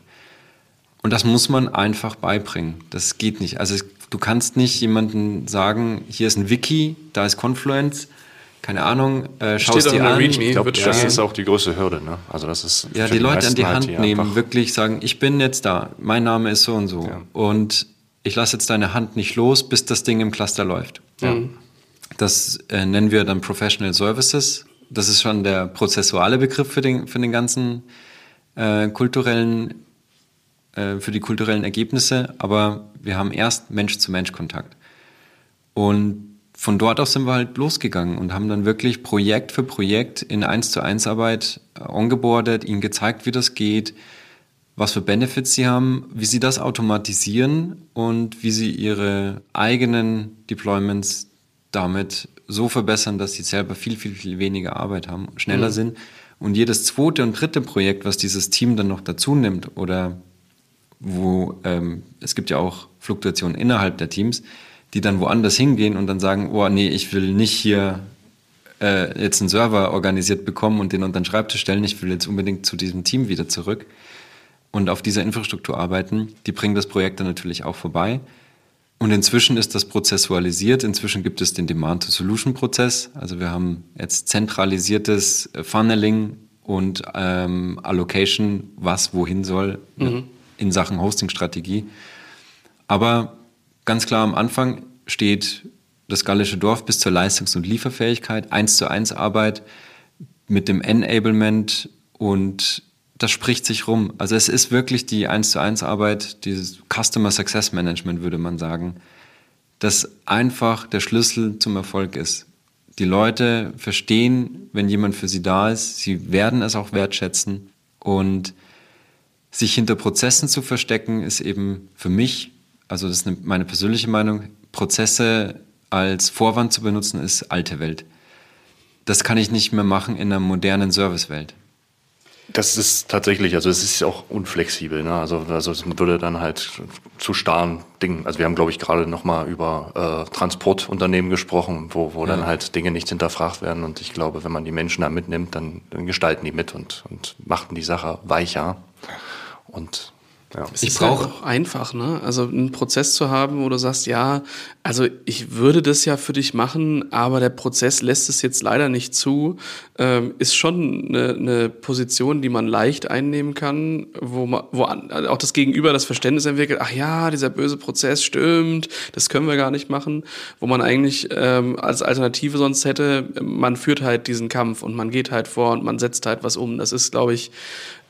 Und das muss man einfach beibringen. Das geht nicht. Also du kannst nicht jemandem sagen, hier ist ein Wiki, da ist Confluence, keine Ahnung, äh, schaust dir an. Ich glaube, das ist auch die größte Hürde. Ne? Also das ist ja, die, die Leute an die Hand halt nehmen, wirklich sagen, ich bin jetzt da, mein Name ist so und so. Ja. Und ich lasse jetzt deine Hand nicht los, bis das Ding im Cluster läuft. Ja. Das äh, nennen wir dann Professional Services. Das ist schon der prozessuale Begriff für den, für den ganzen äh, kulturellen, äh, für die kulturellen Ergebnisse. Aber wir haben erst Mensch-zu-Mensch-Kontakt. Und von dort aus sind wir halt losgegangen und haben dann wirklich Projekt für Projekt in 1 zu 1 Arbeit äh, ongeboardet, ihnen gezeigt, wie das geht, was für Benefits sie haben, wie sie das automatisieren und wie sie ihre eigenen Deployments damit so verbessern, dass sie selber viel, viel, viel weniger Arbeit haben, schneller mhm. sind. Und jedes zweite und dritte Projekt, was dieses Team dann noch dazu nimmt oder wo ähm, es gibt ja auch Fluktuationen innerhalb der Teams, die dann woanders hingehen und dann sagen, oh nee, ich will nicht hier äh, jetzt einen Server organisiert bekommen und den unter den Schreibtisch stellen, ich will jetzt unbedingt zu diesem Team wieder zurück und auf dieser Infrastruktur arbeiten. Die bringen das Projekt dann natürlich auch vorbei. Und inzwischen ist das prozessualisiert. Inzwischen gibt es den Demand-to-Solution-Prozess. Also wir haben jetzt zentralisiertes Funneling und ähm, Allocation, was wohin soll mhm. in Sachen Hosting-Strategie. Aber Ganz klar am Anfang steht das gallische Dorf bis zur Leistungs- und Lieferfähigkeit, eins zu eins Arbeit mit dem Enablement und das spricht sich rum. Also es ist wirklich die eins zu eins Arbeit, dieses Customer Success Management würde man sagen, das einfach der Schlüssel zum Erfolg ist. Die Leute verstehen, wenn jemand für sie da ist, sie werden es auch wertschätzen und sich hinter Prozessen zu verstecken, ist eben für mich also das ist meine persönliche Meinung, Prozesse als Vorwand zu benutzen, ist alte Welt. Das kann ich nicht mehr machen in einer modernen Servicewelt. Das ist tatsächlich, also es ist auch unflexibel. Ne? Also, also es würde dann halt zu starren Dingen. Also wir haben, glaube ich, gerade nochmal über äh, Transportunternehmen gesprochen, wo, wo ja. dann halt Dinge nicht hinterfragt werden. Und ich glaube, wenn man die Menschen da mitnimmt, dann, dann gestalten die mit und, und machen die Sache weicher. Und Ja. Es ich ist brauche halt auch einfach, ne? Also einen Prozess zu haben, wo du sagst, ja, also ich würde das ja für dich machen, aber der Prozess lässt es jetzt leider nicht zu, ähm, ist schon eine, eine Position, die man leicht einnehmen kann, wo man, wo auch das Gegenüber das Verständnis entwickelt, ach ja, dieser böse Prozess stimmt, das können wir gar nicht machen, wo man eigentlich ähm, als Alternative sonst hätte, man führt halt diesen Kampf und man geht halt vor und man setzt halt was um. Das ist, glaube ich,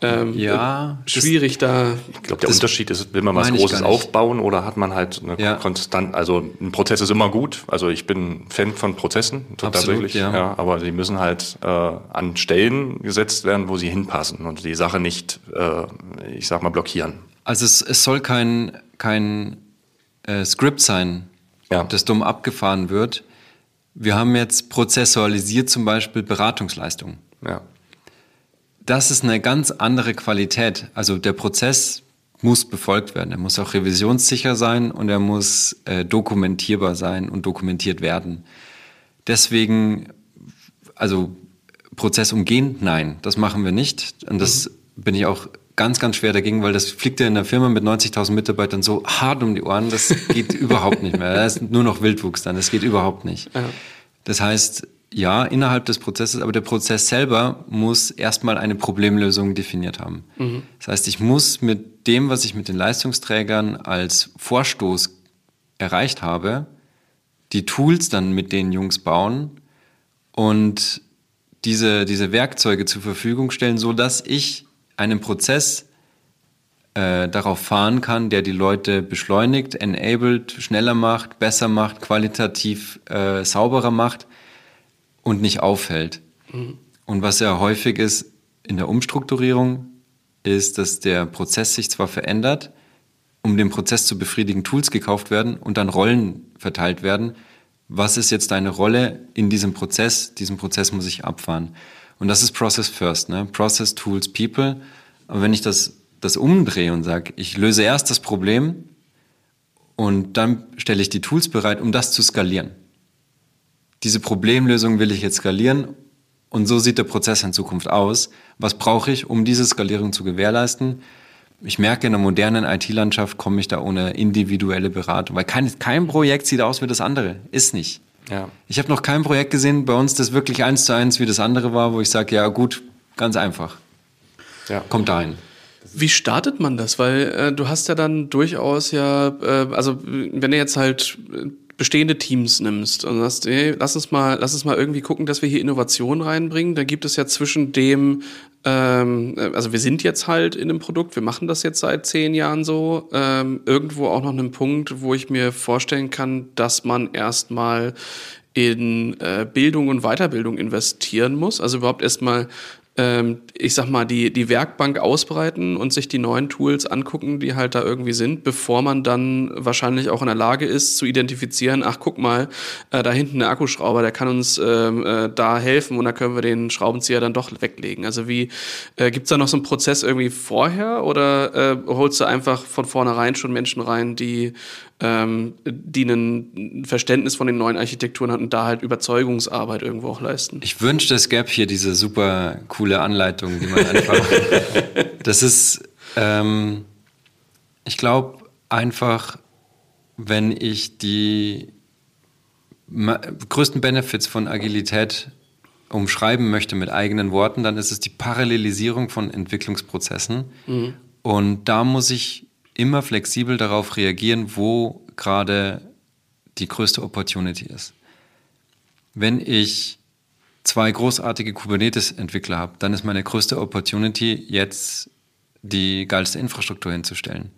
ähm, ja, schwierig da. Ich glaube, der Unterschied ist, will man was Großes aufbauen oder hat man halt eine ja. konstant, also ein Prozess ist immer gut. Also ich bin Fan von Prozessen, Absolut, tatsächlich. Ja. ja. aber sie müssen halt äh, an Stellen gesetzt werden, wo sie hinpassen und die Sache nicht, äh, ich sag mal, blockieren. Also es, es soll kein, kein äh, Skript sein, ja. das dumm abgefahren wird. Wir haben jetzt prozessualisiert zum Beispiel Beratungsleistungen. Ja das ist eine ganz andere Qualität. Also der Prozess muss befolgt werden. Er muss auch revisionssicher sein und er muss äh, dokumentierbar sein und dokumentiert werden. Deswegen, also Prozess umgehen, nein, das machen wir nicht. Und das mhm. bin ich auch ganz, ganz schwer dagegen, weil das fliegt ja in der Firma mit 90.000 Mitarbeitern so hart um die Ohren, das geht überhaupt nicht mehr. Da ist nur noch Wildwuchs dann, das geht überhaupt nicht. Ja. Das heißt, ja, innerhalb des Prozesses, aber der Prozess selber muss erstmal eine Problemlösung definiert haben. Mhm. Das heißt, ich muss mit dem, was ich mit den Leistungsträgern als Vorstoß erreicht habe, die Tools dann mit den Jungs bauen und diese, diese Werkzeuge zur Verfügung stellen, so dass ich einen Prozess äh, darauf fahren kann, der die Leute beschleunigt, enabled, schneller macht, besser macht, qualitativ äh, sauberer macht und nicht auffällt. Mhm. Und was ja häufig ist in der Umstrukturierung, ist, dass der Prozess sich zwar verändert, um den Prozess zu befriedigen, Tools gekauft werden und dann Rollen verteilt werden. Was ist jetzt deine Rolle in diesem Prozess? Diesen Prozess muss ich abfahren. Und das ist Process First, ne? Process, Tools, People. Aber wenn ich das, das umdrehe und sage, ich löse erst das Problem und dann stelle ich die Tools bereit, um das zu skalieren diese Problemlösung will ich jetzt skalieren und so sieht der Prozess in Zukunft aus. Was brauche ich, um diese Skalierung zu gewährleisten? Ich merke, in der modernen IT-Landschaft komme ich da ohne individuelle Beratung, weil kein, kein Projekt sieht aus wie das andere. Ist nicht. Ja. Ich habe noch kein Projekt gesehen bei uns, das wirklich eins zu eins wie das andere war, wo ich sage, ja gut, ganz einfach. Ja. Kommt dahin. Wie startet man das? Weil äh, du hast ja dann durchaus ja, äh, also wenn du jetzt halt bestehende Teams nimmst und sagst, hey, lass uns mal, lass uns mal irgendwie gucken, dass wir hier Innovation reinbringen, da gibt es ja zwischen dem, ähm, also wir sind jetzt halt in einem Produkt, wir machen das jetzt seit zehn Jahren so, ähm, irgendwo auch noch einen Punkt, wo ich mir vorstellen kann, dass man erstmal in äh, Bildung und Weiterbildung investieren muss, also überhaupt erstmal ich sag mal, die, die Werkbank ausbreiten und sich die neuen Tools angucken, die halt da irgendwie sind, bevor man dann wahrscheinlich auch in der Lage ist zu identifizieren, ach guck mal, äh, da hinten der Akkuschrauber, der kann uns ähm, äh, da helfen und da können wir den Schraubenzieher dann doch weglegen. Also wie, äh, gibt da noch so einen Prozess irgendwie vorher oder äh, holst du einfach von vornherein schon Menschen rein, die ähm, die ein Verständnis von den neuen Architekturen hatten, da halt Überzeugungsarbeit irgendwo auch leisten. Ich wünschte, es gäbe hier diese super coole Anleitung, die man einfach. das ist, ähm, ich glaube einfach, wenn ich die größten Benefits von Agilität umschreiben möchte mit eigenen Worten, dann ist es die Parallelisierung von Entwicklungsprozessen. Mhm. Und da muss ich immer flexibel darauf reagieren, wo gerade die größte Opportunity ist. Wenn ich zwei großartige Kubernetes-Entwickler habe, dann ist meine größte Opportunity jetzt die geilste Infrastruktur hinzustellen.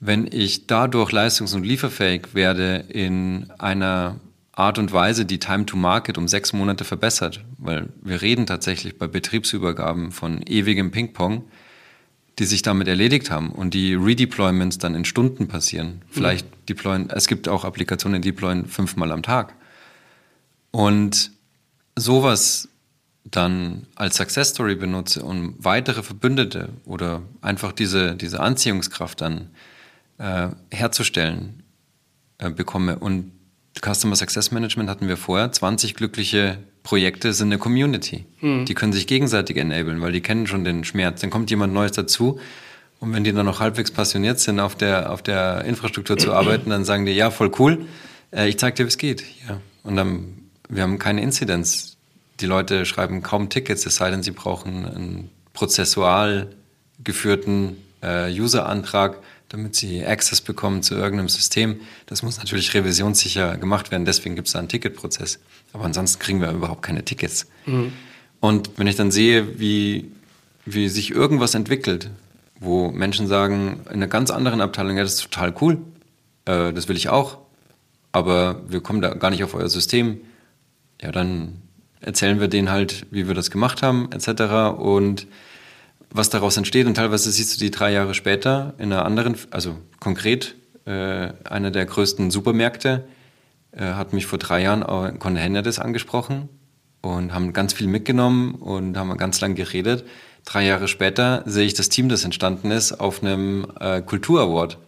Wenn ich dadurch leistungs- und lieferfähig werde in einer Art und Weise, die Time to Market um sechs Monate verbessert, weil wir reden tatsächlich bei Betriebsübergaben von ewigem Ping-Pong, die sich damit erledigt haben und die Redeployments dann in Stunden passieren. Vielleicht mhm. deployen, es gibt auch Applikationen, die deployen fünfmal am Tag. Und sowas dann als Success Story benutze und weitere Verbündete oder einfach diese, diese Anziehungskraft dann äh, herzustellen äh, bekomme. Und Customer Success Management hatten wir vorher, 20 glückliche Projekte sind eine Community. Mhm. Die können sich gegenseitig enablen, weil die kennen schon den Schmerz. Dann kommt jemand Neues dazu Und wenn die dann noch halbwegs passioniert sind, auf der, auf der Infrastruktur zu arbeiten, dann sagen die, ja, voll cool, äh, ich zeig dir, wie es geht. Ja. Und dann, wir haben keine Inzidenz. Die Leute schreiben kaum Tickets, es sei denn, sie brauchen einen prozessual geführten äh, User-Antrag, damit sie Access bekommen zu irgendeinem System. Das muss natürlich revisionssicher gemacht werden, deswegen gibt es da einen Ticketprozess. Aber ansonsten kriegen wir überhaupt keine Tickets. Mhm. Und wenn ich dann sehe, wie, wie sich irgendwas entwickelt, wo Menschen sagen, in einer ganz anderen Abteilung, ja, das ist total cool, äh, das will ich auch, aber wir kommen da gar nicht auf euer System, ja, dann erzählen wir denen halt, wie wir das gemacht haben, etc. Und was daraus entsteht. Und teilweise siehst du die drei Jahre später in einer anderen, also konkret, äh, einer der größten Supermärkte äh, hat mich vor drei Jahren auch Conde Hennerdes angesprochen und haben ganz viel mitgenommen und haben ganz lang geredet. Drei Jahre später sehe ich das Team, das entstanden ist, auf einem äh, Kultur-Award.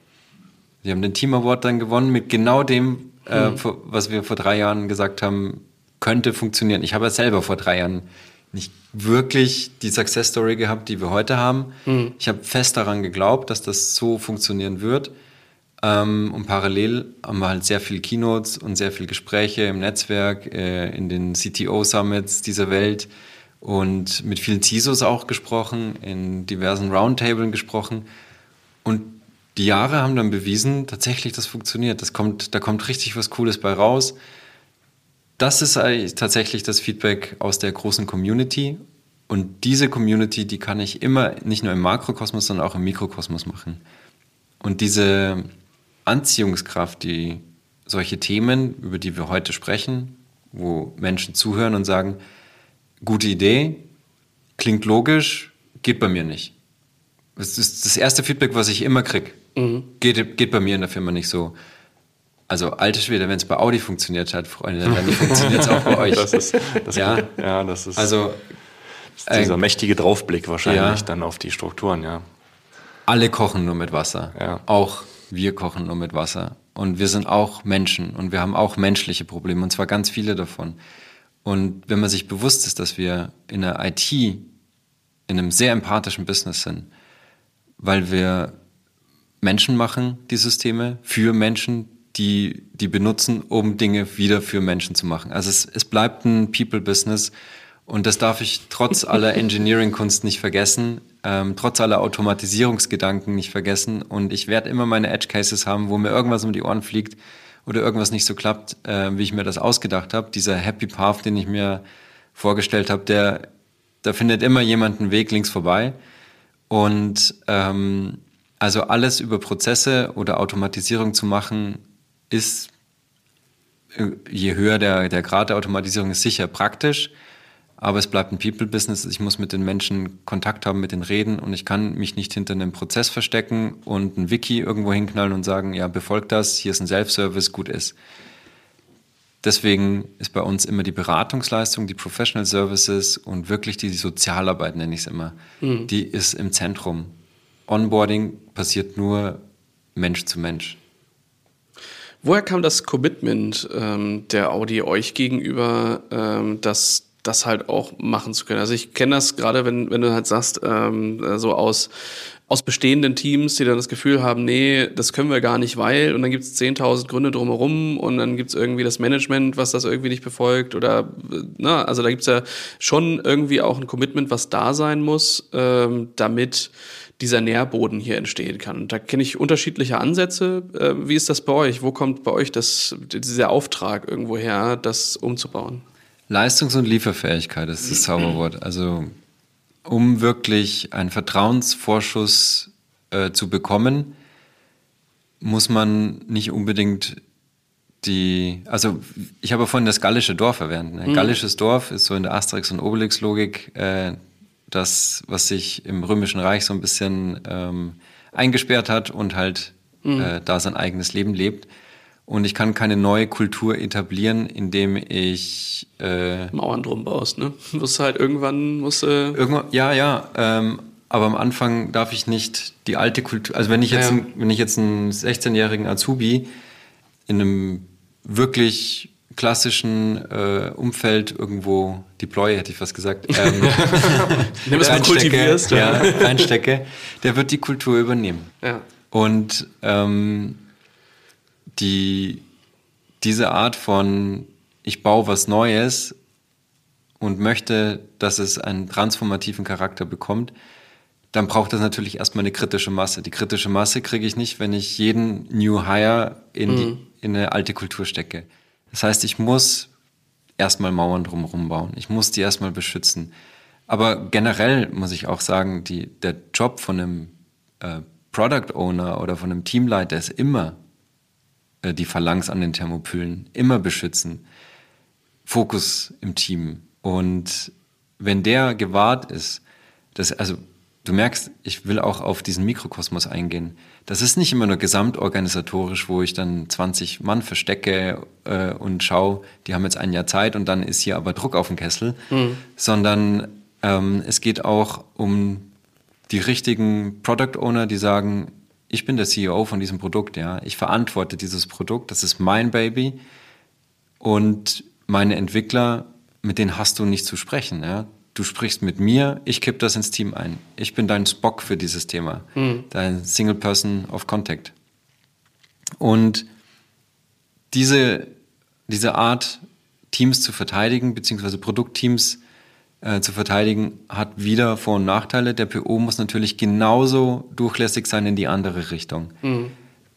Die haben den Team Award dann gewonnen mit genau dem, äh, mhm. was wir vor drei Jahren gesagt haben, könnte funktionieren. Ich habe ja selber vor drei Jahren nicht wirklich die Success Story gehabt, die wir heute haben. Mhm. Ich habe fest daran geglaubt, dass das so funktionieren wird. Ähm, und parallel haben wir halt sehr viel Keynotes und sehr viel Gespräche im Netzwerk, äh, in den CTO-Summits dieser Welt und mit vielen CISOs auch gesprochen, in diversen Roundtablen gesprochen. Und die Jahre haben dann bewiesen, tatsächlich, das funktioniert. Das kommt, da kommt richtig was Cooles bei raus das ist eigentlich tatsächlich das Feedback aus der großen Community. Und diese Community, die kann ich immer nicht nur im Makrokosmos, sondern auch im Mikrokosmos machen. Und diese Anziehungskraft, die solche Themen, über die wir heute sprechen, wo Menschen zuhören und sagen, gute Idee, klingt logisch, geht bei mir nicht. Das ist das erste Feedback, was ich immer kriege. Mhm. Geht, geht bei mir in der Firma nicht so. Also alte Schwede, wenn es bei Audi funktioniert hat, Freunde, dann funktioniert es auch bei euch. Das ist, das ja? ja, das ist, also, ist dieser äh, mächtige Draufblick wahrscheinlich ja. dann auf die Strukturen, ja. Alle kochen nur mit Wasser. Ja. Auch wir kochen nur mit Wasser. Und wir sind auch Menschen und wir haben auch menschliche Probleme und zwar ganz viele davon. Und wenn man sich bewusst ist, dass wir in der IT in einem sehr empathischen Business sind, weil wir Menschen machen, die Systeme, für Menschen, die die benutzen, um Dinge wieder für Menschen zu machen. Also es, es bleibt ein People-Business und das darf ich trotz aller Engineering-Kunst nicht vergessen, ähm, trotz aller Automatisierungsgedanken nicht vergessen. Und ich werde immer meine Edge-Cases haben, wo mir irgendwas um die Ohren fliegt oder irgendwas nicht so klappt, äh, wie ich mir das ausgedacht habe. Dieser Happy Path, den ich mir vorgestellt habe, der, da findet immer jemand einen Weg links vorbei. Und ähm, also alles über Prozesse oder Automatisierung zu machen, ist, äh, je höher der, der Grad der Automatisierung ist, sicher praktisch. Aber es bleibt ein People-Business. Ich muss mit den Menschen Kontakt haben, mit denen reden und ich kann mich nicht hinter einem Prozess verstecken und ein Wiki irgendwo hinknallen und sagen, ja, befolgt das, hier ist ein Self-Service, gut ist. Deswegen ist bei uns immer die Beratungsleistung, die Professional Services und wirklich die Sozialarbeit, nenne ich es immer, mhm. die ist im Zentrum. Onboarding passiert nur Mensch zu Mensch. Woher kam das Commitment ähm, der Audi euch gegenüber, ähm, das das halt auch machen zu können. Also ich kenne das gerade, wenn, wenn du halt sagst, ähm, äh, so aus, aus bestehenden Teams, die dann das Gefühl haben, nee, das können wir gar nicht, weil, und dann gibt es 10.000 Gründe drumherum und dann gibt es irgendwie das Management, was das irgendwie nicht befolgt oder, na, also da gibt es ja schon irgendwie auch ein Commitment, was da sein muss, ähm, damit dieser Nährboden hier entstehen kann. Und da kenne ich unterschiedliche Ansätze. Äh, wie ist das bei euch? Wo kommt bei euch das, dieser Auftrag irgendwo her, das umzubauen? Leistungs- und Lieferfähigkeit ist das Zauberwort. Also um wirklich einen Vertrauensvorschuss äh, zu bekommen, muss man nicht unbedingt die, also ich habe vorhin das gallische Dorf erwähnt. Ne? Mhm. Gallisches Dorf ist so in der Asterix- und Obelix-Logik äh, das, was sich im Römischen Reich so ein bisschen ähm, eingesperrt hat und halt mhm. äh, da sein eigenes Leben lebt. Und ich kann keine neue Kultur etablieren, indem ich äh, Mauern drum baust, ne? Muss halt irgendwann muss äh irgendwann, ja, ja. Ähm, aber am Anfang darf ich nicht die alte Kultur. Also wenn ich jetzt, ja, wenn ich jetzt einen 16-jährigen Azubi in einem wirklich klassischen äh, Umfeld irgendwo deploy, hätte ich fast gesagt, ähm, Nimm es mal kultivierst, ja, einstecke, der wird die Kultur übernehmen. Ja. Und ähm, die, diese Art von, ich baue was Neues und möchte, dass es einen transformativen Charakter bekommt, dann braucht das natürlich erstmal eine kritische Masse. Die kritische Masse kriege ich nicht, wenn ich jeden New Hire in, die, in eine alte Kultur stecke. Das heißt, ich muss erstmal Mauern drumherum bauen. Ich muss die erstmal beschützen. Aber generell muss ich auch sagen, die, der Job von einem äh, Product Owner oder von einem Teamleiter ist immer äh, die Phalanx an den Thermopylen, immer beschützen. Fokus im Team. Und wenn der gewahrt ist, das, also du merkst, ich will auch auf diesen Mikrokosmos eingehen. Das ist nicht immer nur gesamtorganisatorisch, wo ich dann 20 Mann verstecke äh, und schaue, die haben jetzt ein Jahr Zeit und dann ist hier aber Druck auf dem Kessel, mhm. sondern ähm, es geht auch um die richtigen Product Owner, die sagen, ich bin der CEO von diesem Produkt, ja, ich verantworte dieses Produkt, das ist mein Baby. Und meine Entwickler, mit denen hast du nicht zu sprechen, ja du sprichst mit mir, ich kipp das ins Team ein. Ich bin dein Spock für dieses Thema, mhm. dein Single Person of Contact. Und diese, diese Art, Teams zu verteidigen, beziehungsweise Produktteams äh, zu verteidigen, hat wieder Vor- und Nachteile. Der PO muss natürlich genauso durchlässig sein in die andere Richtung. Mhm.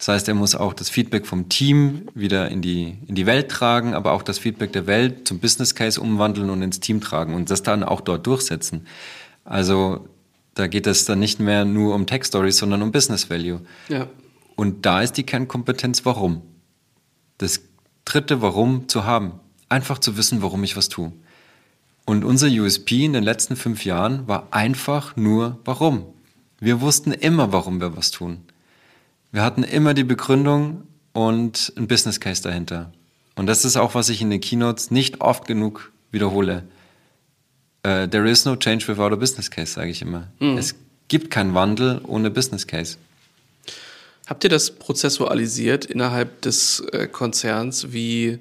Das heißt, er muss auch das Feedback vom Team wieder in die, in die Welt tragen, aber auch das Feedback der Welt zum Business Case umwandeln und ins Team tragen und das dann auch dort durchsetzen. Also da geht es dann nicht mehr nur um Tech Stories, sondern um Business Value. Ja. Und da ist die Kernkompetenz Warum. Das dritte Warum zu haben. Einfach zu wissen, warum ich was tue. Und unser USP in den letzten fünf Jahren war einfach nur Warum. Wir wussten immer, warum wir was tun. Wir hatten immer die Begründung und ein Business Case dahinter. Und das ist auch, was ich in den Keynotes nicht oft genug wiederhole. Uh, there is no change without a business case, sage ich immer. Mhm. Es gibt keinen Wandel ohne Business Case. Habt ihr das prozessualisiert innerhalb des äh, Konzerns, wie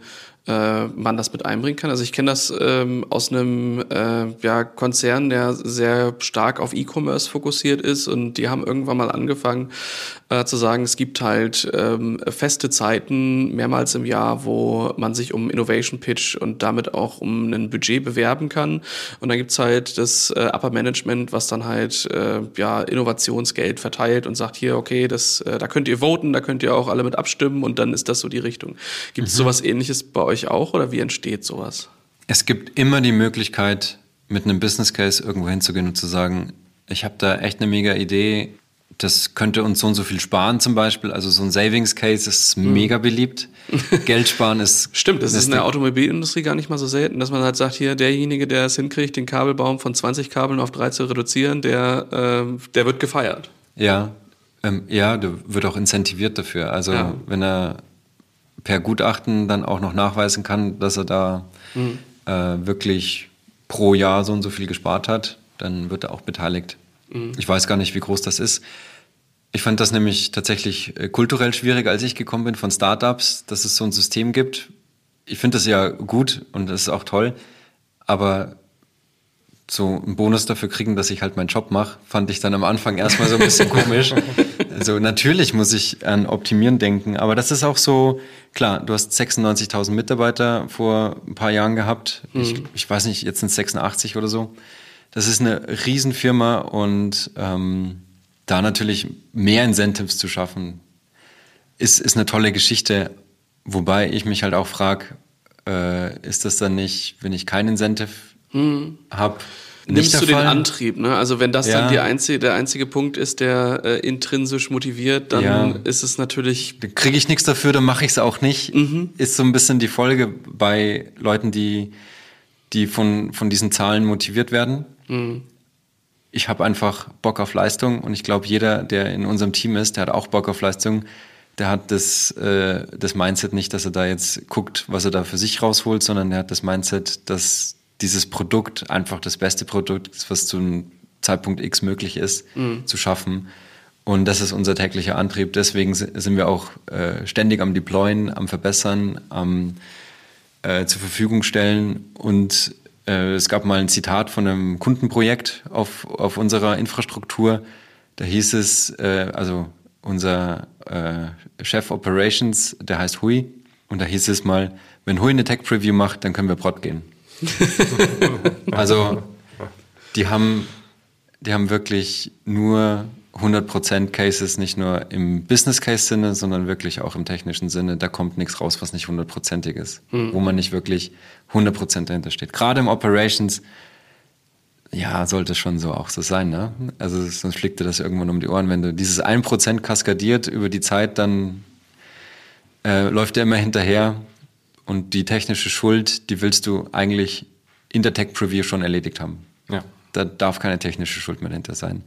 äh, man das mit einbringen kann. Also ich kenne das ähm, aus einem äh, ja, Konzern, der sehr stark auf E-Commerce fokussiert ist und die haben irgendwann mal angefangen äh, zu sagen, es gibt halt ähm, feste Zeiten mehrmals im Jahr, wo man sich um Innovation Pitch und damit auch um ein Budget bewerben kann. Und dann gibt's halt das äh, Upper Management, was dann halt äh, ja Innovationsgeld verteilt und sagt, hier, okay, das, äh, da könnt ihr voten, da könnt ihr auch alle mit abstimmen und dann ist das so die Richtung. Gibt es mhm. sowas ähnliches bei euch? Euch auch oder wie entsteht sowas? Es gibt immer die Möglichkeit, mit einem Business Case irgendwo hinzugehen und zu sagen, ich habe da echt eine mega Idee, das könnte uns so und so viel sparen zum Beispiel. Also so ein Savings Case ist mhm. mega beliebt. Geld sparen ist... Stimmt, das ist in der Automobilindustrie gar nicht mal so selten, dass man halt sagt, hier, derjenige, der es hinkriegt, den Kabelbaum von 20 Kabeln auf drei zu reduzieren, der, äh, der wird gefeiert. Ja, ähm, ja, der wird auch incentiviert dafür. Also ja. wenn er per Gutachten dann auch noch nachweisen kann, dass er da mhm. äh, wirklich pro Jahr so und so viel gespart hat, dann wird er auch beteiligt. Mhm. Ich weiß gar nicht, wie groß das ist. Ich fand das nämlich tatsächlich äh, kulturell schwierig, als ich gekommen bin von Startups, dass es so ein System gibt. Ich finde das ja gut und das ist auch toll, aber so einen Bonus dafür kriegen, dass ich halt meinen Job mache, fand ich dann am Anfang erstmal so ein bisschen komisch. Also natürlich muss ich an Optimieren denken, aber das ist auch so, klar, du hast 96.000 Mitarbeiter vor ein paar Jahren gehabt. Mhm. Ich, ich, weiß nicht, jetzt sind es 86 oder so. Das ist eine Riesenfirma und ähm, da natürlich mehr Incentives zu schaffen, ist, ist eine tolle Geschichte. Wobei ich mich halt auch frage, äh, ist das dann nicht, wenn ich kein Incentive mhm. habe, nimmst du den Antrieb. Ne? Also wenn das ja. dann einzige, der einzige Punkt ist, der äh, intrinsisch motiviert, dann ja. ist es natürlich. Kriege ich nichts dafür, dann mache ich es auch nicht. Mhm. Ist so ein bisschen die Folge bei Leuten, die, die von, von diesen Zahlen motiviert werden. Mhm. Ich habe einfach Bock auf Leistung und ich glaube, jeder, der in unserem Team ist, der hat auch Bock auf Leistung. Der hat das, äh, das Mindset nicht, dass er da jetzt guckt, was er da für sich rausholt, sondern der hat das Mindset, dass dieses Produkt einfach das beste Produkt was zu einem Zeitpunkt X möglich ist, mhm. zu schaffen. Und das ist unser täglicher Antrieb. Deswegen sind wir auch äh, ständig am Deployen, am Verbessern, am äh, zur Verfügung stellen. Und äh, es gab mal ein Zitat von einem Kundenprojekt auf, auf unserer Infrastruktur. Da hieß es, äh, also unser äh, Chef Operations, der heißt Hui, und da hieß es mal, wenn Hui eine Tech Preview macht, dann können wir Prod gehen. also die haben, die haben wirklich nur 100% Cases, nicht nur im Business Case Sinne, sondern wirklich auch im technischen Sinne. Da kommt nichts raus, was nicht hundertprozentig ist, mhm. wo man nicht wirklich 100% dahinter steht. Gerade im Operations, ja, sollte schon so auch so sein, ne? Also sonst fliegt dir das irgendwann um die Ohren. Wenn du dieses 1% kaskadiert über die Zeit, dann äh, läuft der immer hinterher und die technische Schuld, die willst du eigentlich in der Tech Preview schon erledigt haben. Ja. Da darf keine technische Schuld mehr dahinter sein.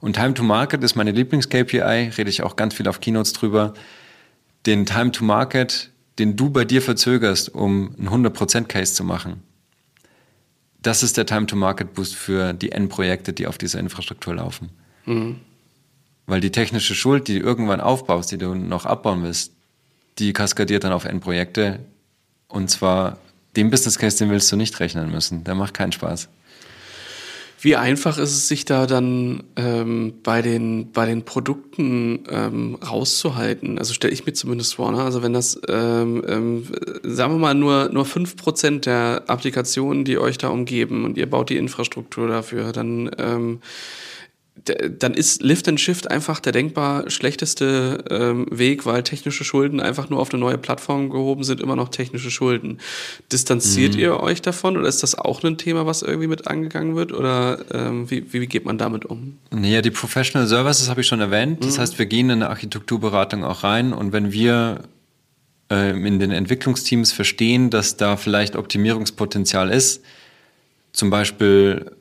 Und Time to Market ist meine Lieblings-KPI, rede ich auch ganz viel auf Keynotes drüber. Den Time to Market, den du bei dir verzögerst, um einen 100%-Case zu machen, das ist der Time to Market Boost für die N-Projekte, die auf dieser Infrastruktur laufen. Mhm. Weil die technische Schuld, die du irgendwann aufbaust, die du noch abbauen willst, die kaskadiert dann auf N-Projekte. Und zwar den Business Case, den willst du nicht rechnen müssen. Der macht keinen Spaß. Wie einfach ist es, sich da dann ähm, bei, den, bei den Produkten ähm, rauszuhalten? Also stelle ich mir zumindest vor. Ne? Also wenn das, ähm, ähm, sagen wir mal, nur, nur 5% der Applikationen, die euch da umgeben und ihr baut die Infrastruktur dafür, dann ähm, dann ist Lift and Shift einfach der denkbar schlechteste ähm, Weg, weil technische Schulden einfach nur auf eine neue Plattform gehoben sind, immer noch technische Schulden. Distanziert mhm. ihr euch davon oder ist das auch ein Thema, was irgendwie mit angegangen wird oder ähm, wie, wie geht man damit um? Naja, die Professional Services habe ich schon erwähnt. Das mhm. heißt, wir gehen in eine Architekturberatung auch rein und wenn wir äh, in den Entwicklungsteams verstehen, dass da vielleicht Optimierungspotenzial ist, zum Beispiel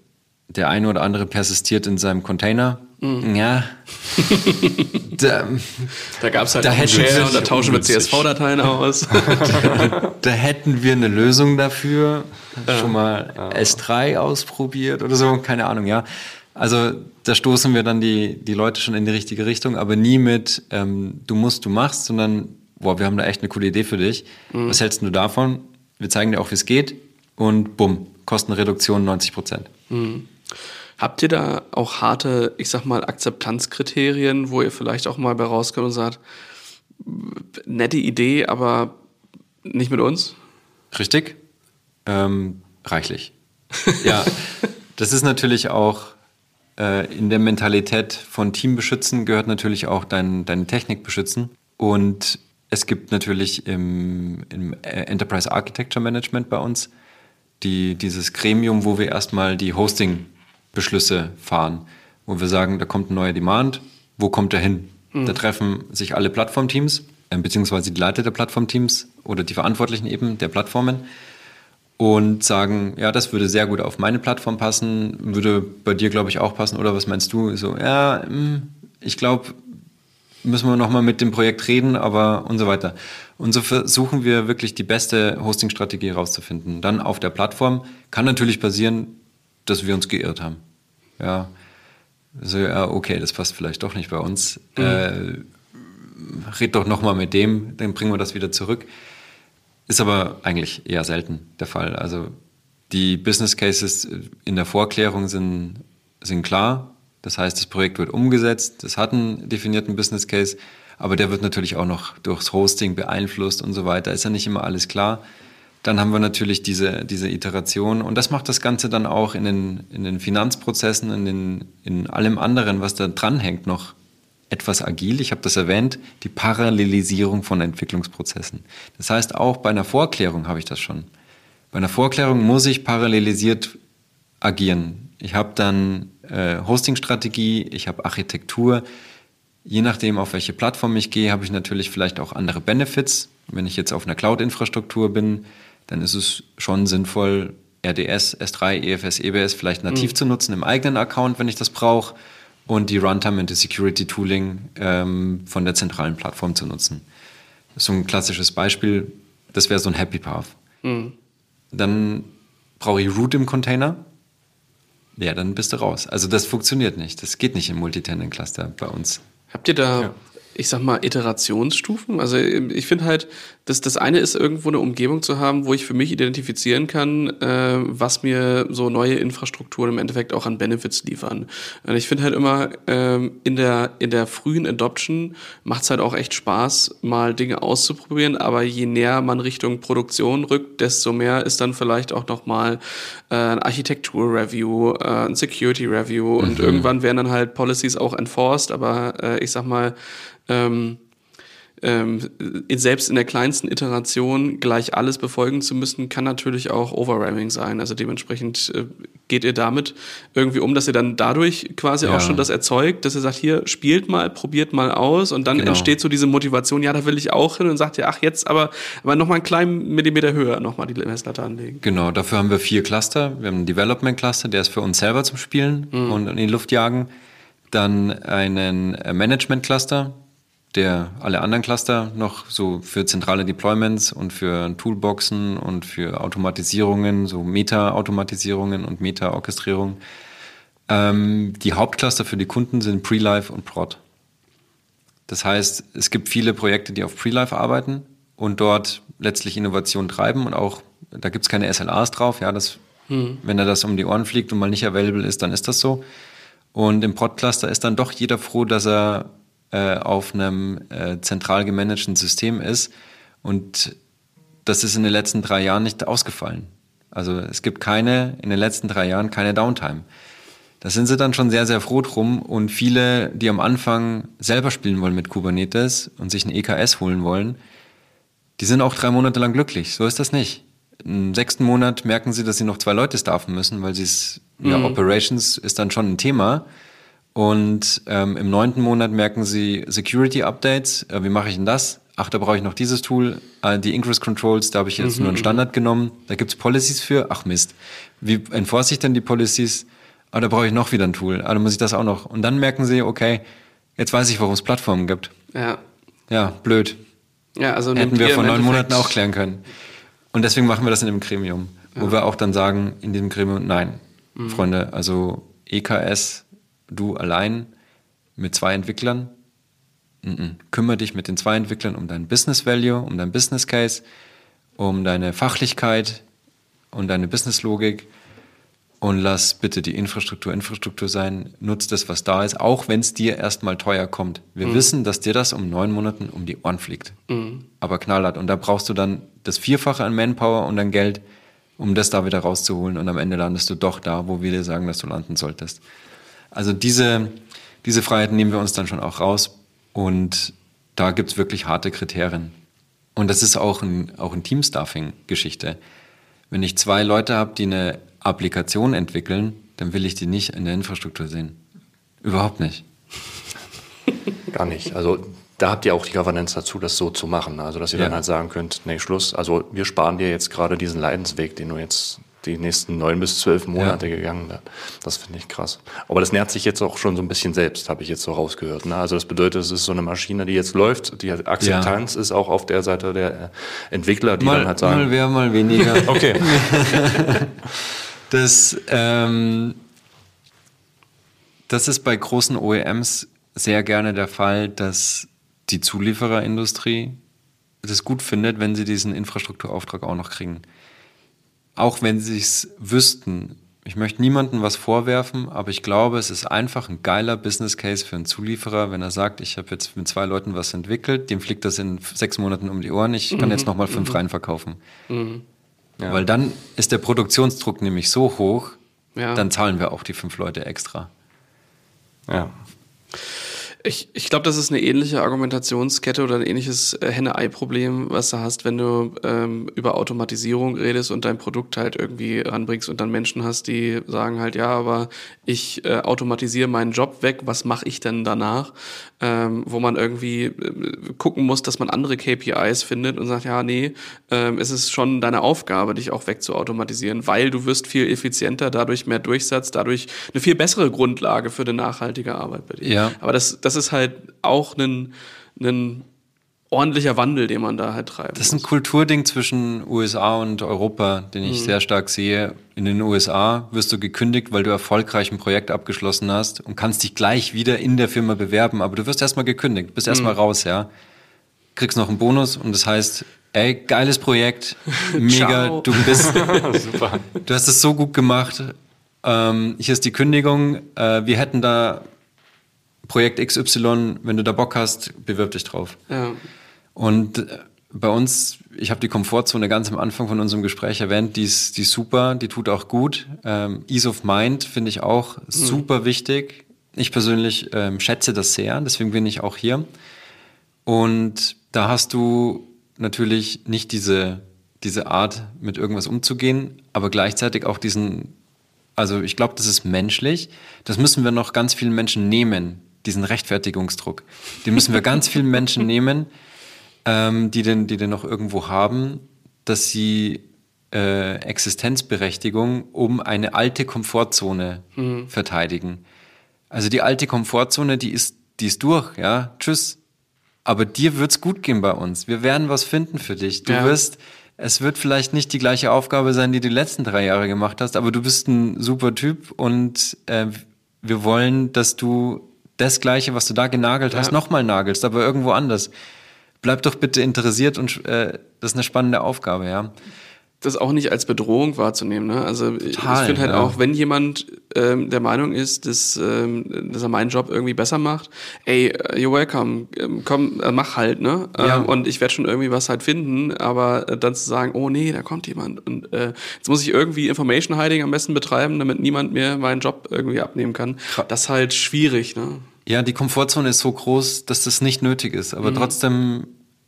der eine oder andere persistiert in seinem Container. Mhm. Ja. da da gab es halt da einen Share und da tauschen wir CSV-Dateien aus. da, da, hätten wir eine Lösung dafür. Ja. Schon mal ja. S3 ausprobiert oder so, keine Ahnung, ja. Also da stoßen wir dann die, die Leute schon in die richtige Richtung, aber nie mit ähm, du musst, du machst, sondern boah, wir haben da echt eine coole Idee für dich. Mhm. Was hältst du davon? Wir zeigen dir auch, wie es geht und bumm, Kostenreduktion 90 Prozent. Mhm. Habt ihr da auch harte, ich sag mal, Akzeptanzkriterien, wo ihr vielleicht auch mal bei rauskommt und sagt, nette Idee, aber nicht mit uns? Richtig. Ähm, reichlich. ja, das ist natürlich auch äh, in der Mentalität von Team beschützen gehört natürlich auch dein, deine Technik beschützen. Und es gibt natürlich im, im Enterprise Architecture Management bei uns die, dieses Gremium, wo wir erstmal die Hosting Beschlüsse fahren, wo wir sagen, da kommt ein neuer Demand, wo kommt er hin? Mhm. Da treffen sich alle Plattformteams, äh, beziehungsweise die Leiter der Plattformteams oder die Verantwortlichen eben der Plattformen und sagen, ja, das würde sehr gut auf meine Plattform passen, würde bei dir, glaube ich, auch passen, oder was meinst du? So, ja, hm, ich glaube, müssen wir nochmal mit dem Projekt reden, aber und so weiter. Und so versuchen wir wirklich die beste Hosting-Strategie herauszufinden. Dann auf der Plattform kann natürlich passieren, dass wir uns geirrt haben. Ja. So, ja, okay, das passt vielleicht doch nicht bei uns. Mhm. Äh, red doch nochmal mit dem, dann bringen wir das wieder zurück. Ist aber eigentlich eher selten der Fall. Also die Business Cases in der Vorklärung sind, sind klar. Das heißt, das Projekt wird umgesetzt, das hat einen definierten Business Case, aber der wird natürlich auch noch durchs Hosting beeinflusst und so weiter. Ist ja nicht immer alles klar. Dann haben wir natürlich diese, diese Iteration und das macht das Ganze dann auch in den, in den Finanzprozessen, in, den, in allem anderen, was da dranhängt, noch etwas agil. Ich habe das erwähnt, die Parallelisierung von Entwicklungsprozessen. Das heißt, auch bei einer Vorklärung habe ich das schon. Bei einer Vorklärung muss ich parallelisiert agieren. Ich habe dann äh, Hosting-Strategie, ich habe Architektur. Je nachdem, auf welche Plattform ich gehe, habe ich natürlich vielleicht auch andere Benefits. Wenn ich jetzt auf einer Cloud-Infrastruktur bin, dann ist es schon sinnvoll, RDS, S3, EFS, EBS vielleicht nativ mhm. zu nutzen im eigenen Account, wenn ich das brauche, und die Runtime und die Security Tooling ähm, von der zentralen Plattform zu nutzen. So ein klassisches Beispiel, das wäre so ein Happy Path. Mhm. Dann brauche ich Root im Container. Ja, dann bist du raus. Also das funktioniert nicht. Das geht nicht im Multitenant-Cluster bei uns. Habt ihr da ja ich sag mal, Iterationsstufen. Also ich finde halt, dass das eine ist, irgendwo eine Umgebung zu haben, wo ich für mich identifizieren kann, äh, was mir so neue Infrastrukturen im Endeffekt auch an Benefits liefern. Und ich finde halt immer, ähm, in, der, in der frühen Adoption macht es halt auch echt Spaß, mal Dinge auszuprobieren, aber je näher man Richtung Produktion rückt, desto mehr ist dann vielleicht auch nochmal äh, ein Architektur-Review, äh, ein Security-Review und mhm. irgendwann werden dann halt Policies auch enforced, aber äh, ich sag mal, ähm, ähm, selbst in der kleinsten Iteration gleich alles befolgen zu müssen, kann natürlich auch Overramming sein. Also dementsprechend äh, geht ihr damit irgendwie um, dass ihr dann dadurch quasi ja. auch schon das erzeugt, dass ihr sagt, hier spielt mal, probiert mal aus und dann genau. entsteht so diese Motivation, ja, da will ich auch hin und sagt ihr, ach jetzt aber, aber nochmal einen kleinen Millimeter höher nochmal die Messlatte anlegen. Genau, dafür haben wir vier Cluster. Wir haben einen Development Cluster, der ist für uns selber zum Spielen mhm. und in die Luft jagen. Dann einen äh, Management Cluster, der alle anderen Cluster noch so für zentrale Deployments und für Toolboxen und für Automatisierungen, so Meta-Automatisierungen und Meta-Orchestrierung. Ähm, die Hauptcluster für die Kunden sind Pre-Live und Prod. Das heißt, es gibt viele Projekte, die auf Pre-Live arbeiten und dort letztlich Innovation treiben und auch, da gibt es keine SLAs drauf, ja, das, hm. wenn er das um die Ohren fliegt und mal nicht available ist, dann ist das so. Und im Prod-Cluster ist dann doch jeder froh, dass er äh, auf einem äh, zentral gemanagten System ist. Und das ist in den letzten drei Jahren nicht ausgefallen. Also es gibt keine, in den letzten drei Jahren keine Downtime. Da sind sie dann schon sehr, sehr froh drum. Und viele, die am Anfang selber spielen wollen mit Kubernetes und sich ein EKS holen wollen, die sind auch drei Monate lang glücklich. So ist das nicht. Im sechsten Monat merken sie, dass sie noch zwei Leute staffen müssen, weil sie es, mhm. ja, Operations ist dann schon ein Thema. Und ähm, im neunten Monat merken sie Security Updates. Äh, wie mache ich denn das? Ach, da brauche ich noch dieses Tool. Äh, die Ingress Controls, da habe ich jetzt mhm. nur einen mhm. Standard genommen. Da gibt's Policies für. Ach Mist. Wie enforce ich denn die Policies? Ah, da brauche ich noch wieder ein Tool. Ah, dann muss ich das auch noch. Und dann merken sie, okay, jetzt weiß ich, warum es Plattformen gibt. Ja. Ja, blöd. Ja, also Hätten wir vor neun Monaten auch klären können. Und deswegen machen wir das in dem Gremium, ja. wo wir auch dann sagen, in diesem Gremium, nein, mhm. Freunde, also EKS du allein mit zwei Entwicklern. Mm -mm. Kümmere dich mit den zwei Entwicklern um dein Business Value, um dein Business Case, um deine Fachlichkeit und deine Business Logik und lass bitte die Infrastruktur Infrastruktur sein. Nutz das, was da ist, auch wenn es dir erstmal teuer kommt. Wir mhm. wissen, dass dir das um neun Monaten um die Ohren fliegt. Mhm. Aber knallhart. Und da brauchst du dann das Vierfache an Manpower und an Geld, um das da wieder rauszuholen. Und am Ende landest du doch da, wo wir dir sagen, dass du landen solltest. Also diese, diese Freiheiten nehmen wir uns dann schon auch raus und da gibt es wirklich harte Kriterien. Und das ist auch ein, auch ein Teamstaffing-Geschichte. Wenn ich zwei Leute habe, die eine Applikation entwickeln, dann will ich die nicht in der Infrastruktur sehen. Überhaupt nicht. Gar nicht. Also da habt ihr auch die Governance dazu, das so zu machen. Also dass ihr ja. dann halt sagen könnt, nee, Schluss. Also wir sparen dir jetzt gerade diesen Leidensweg, den du jetzt die nächsten neun bis zwölf Monate ja. gegangen. Das finde ich krass. Aber das nährt sich jetzt auch schon so ein bisschen selbst, habe ich jetzt so rausgehört. Ne? Also das bedeutet, es ist so eine Maschine, die jetzt läuft. Die Akzeptanz ja. ist auch auf der Seite der Entwickler, die mal, dann halt sagen. Mal mehr, mal weniger. okay. das, ähm, das ist bei großen OEMs sehr gerne der Fall, dass die Zuliefererindustrie das gut findet, wenn sie diesen Infrastrukturauftrag auch noch kriegen auch wenn sie es wüssten, ich möchte niemandem was vorwerfen, aber ich glaube, es ist einfach ein geiler Business Case für einen Zulieferer, wenn er sagt, ich habe jetzt mit zwei Leuten was entwickelt, dem fliegt das in sechs Monaten um die Ohren, ich kann mhm. jetzt nochmal fünf mhm. reinverkaufen. Mhm. Ja. Weil dann ist der Produktionsdruck nämlich so hoch, ja. dann zahlen wir auch die fünf Leute extra. Ja. Ich, ich glaube, das ist eine ähnliche Argumentationskette oder ein ähnliches äh, Henne-Ei-Problem, was du hast, wenn du ähm, über Automatisierung redest und dein Produkt halt irgendwie ranbringst und dann Menschen hast, die sagen halt, ja, aber ich äh, automatisiere meinen Job weg, was mache ich denn danach? Ähm, wo man irgendwie äh, gucken muss, dass man andere KPIs findet und sagt, ja, nee, ähm, es ist schon deine Aufgabe, dich auch wegzuautomatisieren, weil du wirst viel effizienter, dadurch mehr Durchsatz, dadurch eine viel bessere Grundlage für eine nachhaltige Arbeit bei dir. Ja. Aber das, das ist halt auch ein, ein ordentlicher Wandel, den man da halt treibt. Das ist ein Kulturding zwischen USA und Europa, den ich mhm. sehr stark sehe. In den USA wirst du gekündigt, weil du erfolgreich ein Projekt abgeschlossen hast und kannst dich gleich wieder in der Firma bewerben, aber du wirst erstmal gekündigt, bist erstmal mhm. raus, ja. Kriegst noch einen Bonus und das heißt, ey, geiles Projekt, mega, du bist, super. du hast es so gut gemacht. Ähm, hier ist die Kündigung, äh, wir hätten da Projekt XY, wenn du da Bock hast, bewirb dich drauf. Ja. Und äh, bei uns, ich habe die Komfortzone ganz am Anfang von unserem Gespräch erwähnt, die ist, die ist super, die tut auch gut. Ähm, Ease of Mind finde ich auch mhm. super wichtig. Ich persönlich ähm, schätze das sehr, deswegen bin ich auch hier. Und da hast du natürlich nicht diese, diese Art, mit irgendwas umzugehen, aber gleichzeitig auch diesen, also ich glaube, das ist menschlich. Das müssen wir noch ganz vielen Menschen nehmen, diesen Rechtfertigungsdruck. Den müssen wir ganz vielen Menschen nehmen ähm, die, den, die den noch irgendwo haben, dass sie äh, Existenzberechtigung um eine alte Komfortzone mhm. verteidigen. Also die alte Komfortzone, die ist, die ist durch, ja. Tschüss. Aber dir wird's gut gehen bei uns. Wir werden was finden für dich. Du ja. wirst, es wird vielleicht nicht die gleiche Aufgabe sein, die du die letzten drei Jahre gemacht hast, aber du bist ein super Typ und äh, wir wollen, dass du das Gleiche, was du da genagelt hast, ja. nochmal nagelst, aber irgendwo anders bleib doch bitte interessiert und äh, das ist eine spannende Aufgabe, ja. Das auch nicht als Bedrohung wahrzunehmen. Ne? Also Total, ich finde halt ja. auch, wenn jemand ähm, der Meinung ist, dass, ähm, dass er meinen Job irgendwie besser macht, ey, äh, you're welcome, ähm, komm, äh, mach halt, ne? Ja. Ähm, und ich werde schon irgendwie was halt finden, aber äh, dann zu sagen, oh nee, da kommt jemand und äh, jetzt muss ich irgendwie Information Hiding am besten betreiben, damit niemand mir meinen Job irgendwie abnehmen kann. Das ist halt schwierig, ne? Ja, die Komfortzone ist so groß, dass das nicht nötig ist, aber mhm. trotzdem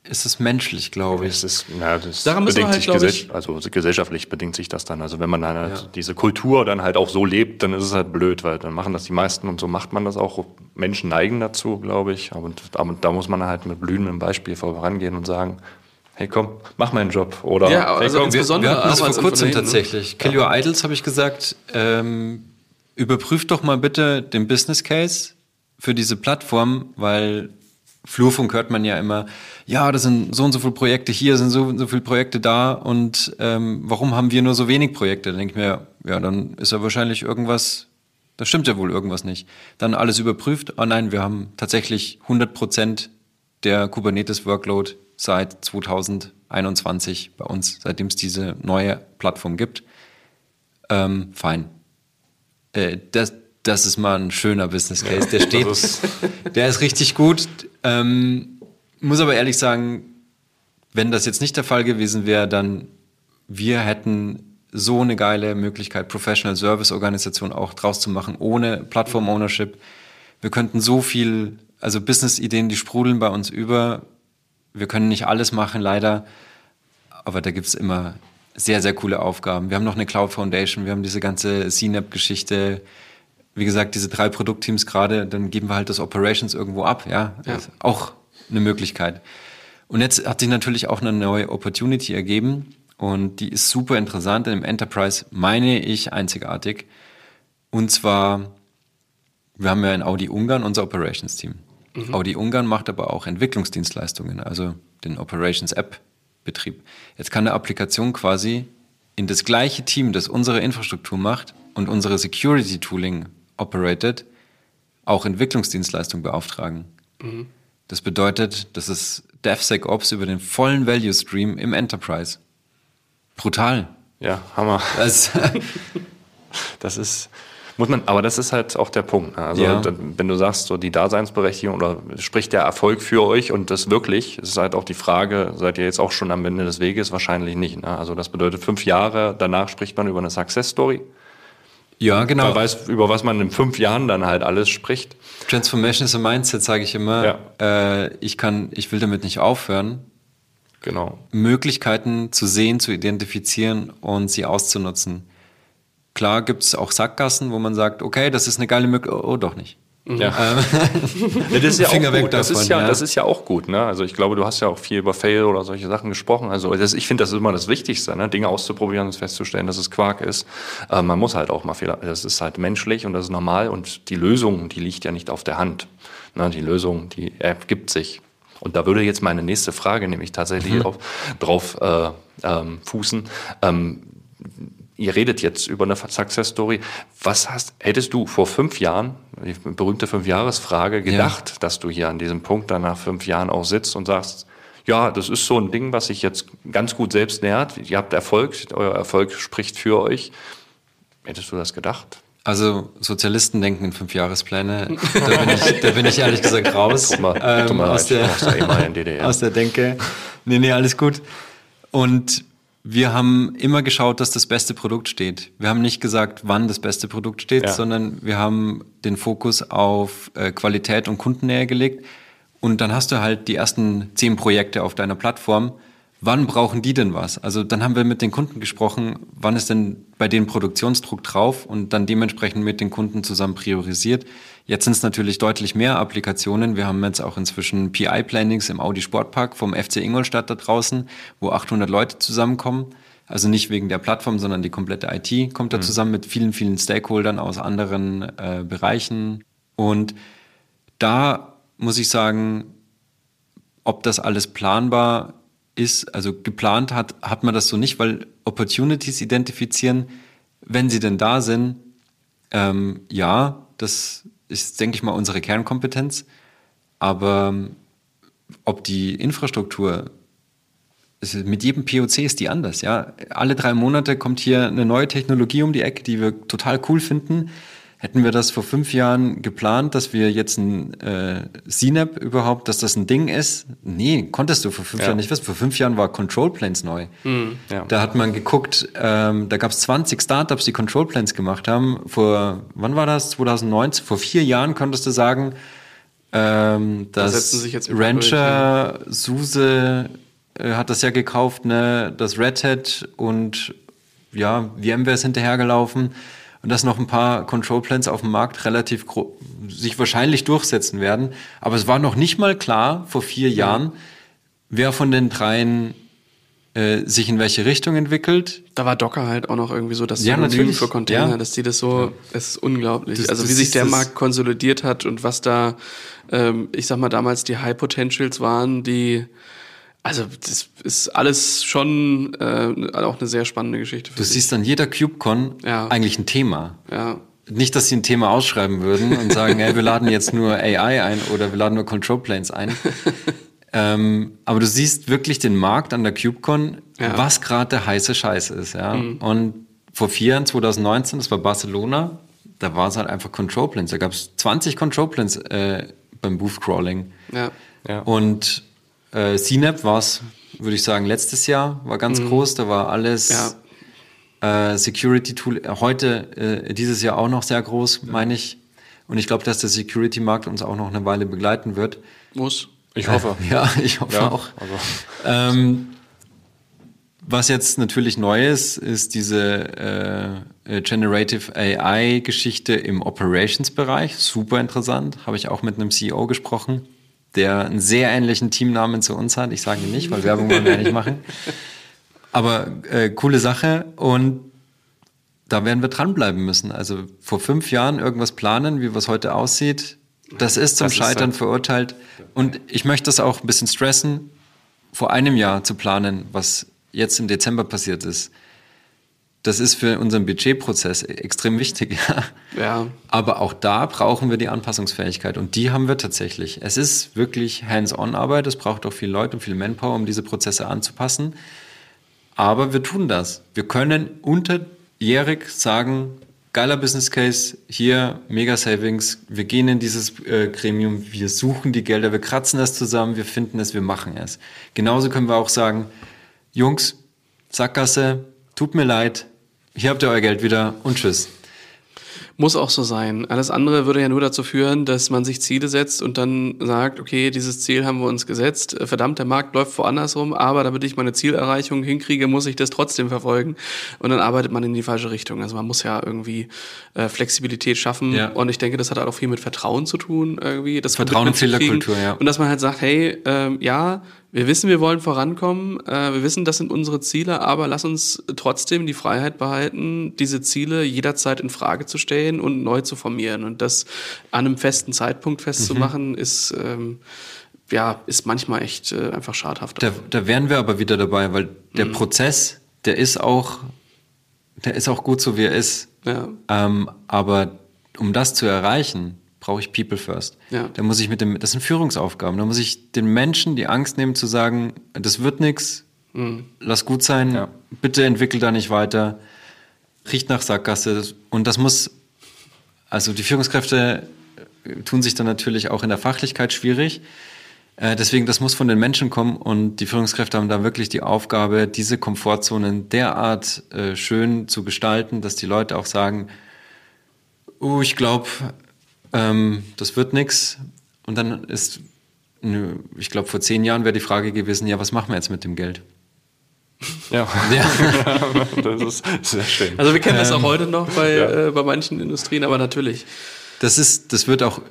ist es menschlich, glaube ich. Es ist, ja, das Daran bedingt halt, sich gesell ich, also gesellschaftlich bedingt sich das dann. Also wenn man halt ja. diese Kultur dann halt auch so lebt, dann ist es halt blöd, weil dann machen das die meisten und so macht man das auch. Menschen neigen dazu, glaube ich. Aber, aber da muss man halt mit blühendem Beispiel vorangehen und sagen, hey komm, mach meinen Job. Oder ja, also hey, komm, insbesondere wir, wir hatten das vor kurzem tatsächlich. Kill Your Idols habe ich gesagt, ähm, überprüft doch mal bitte den Business Case für diese Plattform, weil Flurfunk hört man ja immer, ja, das sind so und so viele Projekte hier, sind so und so viele Projekte da und ähm, warum haben wir nur so wenig Projekte? Dann denke ich mir, ja, dann ist ja wahrscheinlich irgendwas, da stimmt ja wohl irgendwas nicht. Dann alles überprüft, oh nein, wir haben tatsächlich 100 Prozent der Kubernetes-Workload seit 2021 bei uns, seitdem es diese neue Plattform gibt. Ähm, fein. Äh, das, das ist mal ein schöner Business Case. Der steht, der ist richtig gut. Ähm, muss aber ehrlich sagen, wenn das jetzt nicht der Fall gewesen wäre, dann wir hätten so eine geile Möglichkeit, Professional Service Organisation auch draus zu machen, ohne Plattform Ownership. Wir könnten so viel, also Business-Ideen, die sprudeln bei uns über. Wir können nicht alles machen, leider. Aber da gibt es immer sehr, sehr coole Aufgaben. Wir haben noch eine Cloud Foundation, wir haben diese ganze CNAP-Geschichte, wie gesagt, diese drei Produktteams gerade, dann geben wir halt das Operations irgendwo ab, ja. ja. auch eine Möglichkeit. Und jetzt hat sich natürlich auch eine neue Opportunity ergeben und die ist super interessant. Im Enterprise meine ich einzigartig. Und zwar, wir haben ja in Audi Ungarn unser Operations Team. Mhm. Audi Ungarn macht aber auch Entwicklungsdienstleistungen, also den Operations App Betrieb. Jetzt kann eine Applikation quasi in das gleiche Team, das unsere Infrastruktur macht und unsere Security Tooling operated, auch Entwicklungsdienstleistungen beauftragen. Mhm. Das bedeutet, das ist DevSecOps über den vollen Value Stream im Enterprise. Brutal. Ja, Hammer. Das, das ist, muss man, aber das ist halt auch der Punkt. Ne? Also, ja. wenn du sagst, so die Daseinsberechtigung oder spricht der Erfolg für euch und das wirklich, ist halt auch die Frage, seid ihr jetzt auch schon am Ende des Weges? Wahrscheinlich nicht. Ne? Also, das bedeutet, fünf Jahre danach spricht man über eine Success Story. Ja, genau. Man weiß, über was man in fünf Jahren dann halt alles spricht. Transformation is a Mindset, sage ich immer. Ja. Äh, ich kann, ich will damit nicht aufhören. Genau. Möglichkeiten zu sehen, zu identifizieren und sie auszunutzen. Klar gibt es auch Sackgassen, wo man sagt, okay, das ist eine geile Möglichkeit, oh, doch nicht. Ja. Das ist ja Finger auch gut. Das, davon, ist ja, ja, das ist ja auch gut. Ne? Also ich glaube, du hast ja auch viel über Fail oder solche Sachen gesprochen. Also das, ich finde, das ist immer das Wichtigste, ne? Dinge auszuprobieren und festzustellen, dass es Quark ist. Äh, man muss halt auch mal Fehler. Das ist halt menschlich und das ist normal. Und die Lösung, die liegt ja nicht auf der Hand. Ne? Die Lösung, die ergibt sich Und da würde jetzt meine nächste Frage nämlich tatsächlich mhm. auf, drauf äh, ähm, fußen. Ähm, ihr redet jetzt über eine Success Story. Was hast, hättest du vor fünf Jahren, die berühmte Fünf-Jahres-Frage, gedacht, ja. dass du hier an diesem Punkt dann nach fünf Jahren auch sitzt und sagst, ja, das ist so ein Ding, was sich jetzt ganz gut selbst nähert. Ihr habt Erfolg, euer Erfolg spricht für euch. Hättest du das gedacht? Also Sozialisten denken in Fünfjahrespläne. Da bin ich, da bin ich ehrlich gesagt raus. Guck mal, ähm, mal aus, der, aus der Denke. Nee, nee, alles gut. Und wir haben immer geschaut, dass das beste Produkt steht. Wir haben nicht gesagt, wann das beste Produkt steht, ja. sondern wir haben den Fokus auf äh, Qualität und Kundennähe gelegt. Und dann hast du halt die ersten zehn Projekte auf deiner Plattform. Wann brauchen die denn was? Also dann haben wir mit den Kunden gesprochen, wann ist denn bei denen Produktionsdruck drauf und dann dementsprechend mit den Kunden zusammen priorisiert. Jetzt sind es natürlich deutlich mehr Applikationen. Wir haben jetzt auch inzwischen PI-Plannings im Audi Sportpark vom FC Ingolstadt da draußen, wo 800 Leute zusammenkommen. Also nicht wegen der Plattform, sondern die komplette IT kommt da mhm. zusammen mit vielen, vielen Stakeholdern aus anderen äh, Bereichen. Und da muss ich sagen, ob das alles planbar ist, also geplant hat, hat man das so nicht, weil Opportunities identifizieren, wenn sie denn da sind, ähm, ja, das ist, denke ich mal, unsere Kernkompetenz. Aber ähm, ob die Infrastruktur, mit jedem POC ist die anders, ja. Alle drei Monate kommt hier eine neue Technologie um die Ecke, die wir total cool finden. Hätten wir das vor fünf Jahren geplant, dass wir jetzt ein äh, CNAP überhaupt, dass das ein Ding ist? Nee, konntest du vor fünf ja. Jahren nicht wissen. Vor fünf Jahren war Control Planes neu. Mhm. Ja. Da hat man geguckt, ähm, da gab es 20 Startups, die Control Planes gemacht haben. Vor, wann war das? 2019? Vor vier Jahren konntest du sagen, ähm, dass da Rancher, durch, ja. SUSE äh, hat das ja gekauft, ne? das Red Hat und ja, VMware ist hinterhergelaufen und dass noch ein paar Control Plans auf dem Markt relativ sich wahrscheinlich durchsetzen werden. Aber es war noch nicht mal klar vor vier Jahren, wer von den dreien äh, sich in welche Richtung entwickelt. Da war Docker halt auch noch irgendwie so das Synonym natürlich. für Container, ja. dass die das so, ja. es ist unglaublich. Das, also das wie sich der Markt konsolidiert hat und was da, ähm, ich sag mal, damals die High Potentials waren, die also das ist alles schon äh, auch eine sehr spannende Geschichte. du sich. siehst an jeder CubeCon ja. eigentlich ein Thema. Ja. Nicht, dass sie ein Thema ausschreiben würden und sagen, hey, wir laden jetzt nur AI ein oder wir laden nur Control Planes ein. ähm, aber du siehst wirklich den Markt an der CubeCon, ja. was gerade der heiße Scheiß ist. Ja? Mhm. Und vor vier Jahren, 2019, das war Barcelona, da war es halt einfach Control Planes. Da gab es 20 Control Planes äh, beim Booth Crawling. Ja. Ja. Und äh, CNAP war es, würde ich sagen, letztes Jahr, war ganz mhm. groß, da war alles ja. äh, Security Tool, heute äh, dieses Jahr auch noch sehr groß, ja. meine ich. Und ich glaube, dass der Security-Markt uns auch noch eine Weile begleiten wird. Muss. Ich hoffe. ja, ich hoffe ja, auch. Ähm, was jetzt natürlich neu ist, ist diese äh, äh Generative AI-Geschichte im Operations-Bereich. Super interessant. Habe ich auch mit einem CEO gesprochen der einen sehr ähnlichen Teamnamen zu uns hat. Ich sage ihn nicht, weil Werbung wollen wir ja nicht machen. Aber äh, coole Sache und da werden wir dranbleiben müssen. Also vor fünf Jahren irgendwas planen, wie was heute aussieht, das ist zum das Scheitern ist halt verurteilt. Und ich möchte das auch ein bisschen stressen, vor einem Jahr zu planen, was jetzt im Dezember passiert ist das ist für unseren Budgetprozess extrem wichtig. Ja. Aber auch da brauchen wir die Anpassungsfähigkeit und die haben wir tatsächlich. Es ist wirklich Hands-on-Arbeit, es braucht auch viele Leute und viel Manpower, um diese Prozesse anzupassen. Aber wir tun das. Wir können unterjährig sagen, geiler Business Case, hier Mega Savings, wir gehen in dieses äh, Gremium, wir suchen die Gelder, wir kratzen das zusammen, wir finden es, wir machen es. Genauso können wir auch sagen, Jungs, Sackgasse, tut mir leid, hier habt ihr euer Geld wieder und tschüss. Muss auch so sein. Alles andere würde ja nur dazu führen, dass man sich Ziele setzt und dann sagt, okay, dieses Ziel haben wir uns gesetzt. Verdammt, der Markt läuft woanders rum, aber damit ich meine Zielerreichung hinkriege, muss ich das trotzdem verfolgen. Und dann arbeitet man in die falsche Richtung. Also man muss ja irgendwie äh, Flexibilität schaffen. Ja. Und ich denke, das hat halt auch viel mit Vertrauen zu tun, irgendwie. Das Vertrauen und Fehlerkultur, ja. Und dass man halt sagt, hey, ähm, ja, wir wissen, wir wollen vorankommen, äh, wir wissen, das sind unsere Ziele, aber lass uns trotzdem die Freiheit behalten, diese Ziele jederzeit in Frage zu stellen und neu zu formieren. Und das an einem festen Zeitpunkt festzumachen, mhm. ist ähm, ja, ist manchmal echt äh, einfach schadhaft. Da, da wären wir aber wieder dabei, weil der mhm. Prozess, der ist auch, der ist auch gut so, wie er ist. Ja. Ähm, aber um das zu erreichen, brauche ich People First. Ja. Da muss ich mit dem, das sind Führungsaufgaben. Da muss ich den Menschen die Angst nehmen zu sagen, das wird nichts, mhm. lass gut sein, ja. bitte entwickel da nicht weiter, riecht nach Sackgasse. Und das muss, also die Führungskräfte tun sich dann natürlich auch in der Fachlichkeit schwierig. Äh, deswegen, das muss von den Menschen kommen und die Führungskräfte haben da wirklich die Aufgabe, diese Komfortzonen derart äh, schön zu gestalten, dass die Leute auch sagen, oh, ich glaube, ähm, das wird nichts. Und dann ist, ich glaube, vor zehn Jahren wäre die Frage gewesen, ja, was machen wir jetzt mit dem Geld? Ja. ja. das ist sehr schön. Also wir kennen das auch ähm, heute noch bei, ja. äh, bei manchen Industrien, aber natürlich. Das ist, das wird auch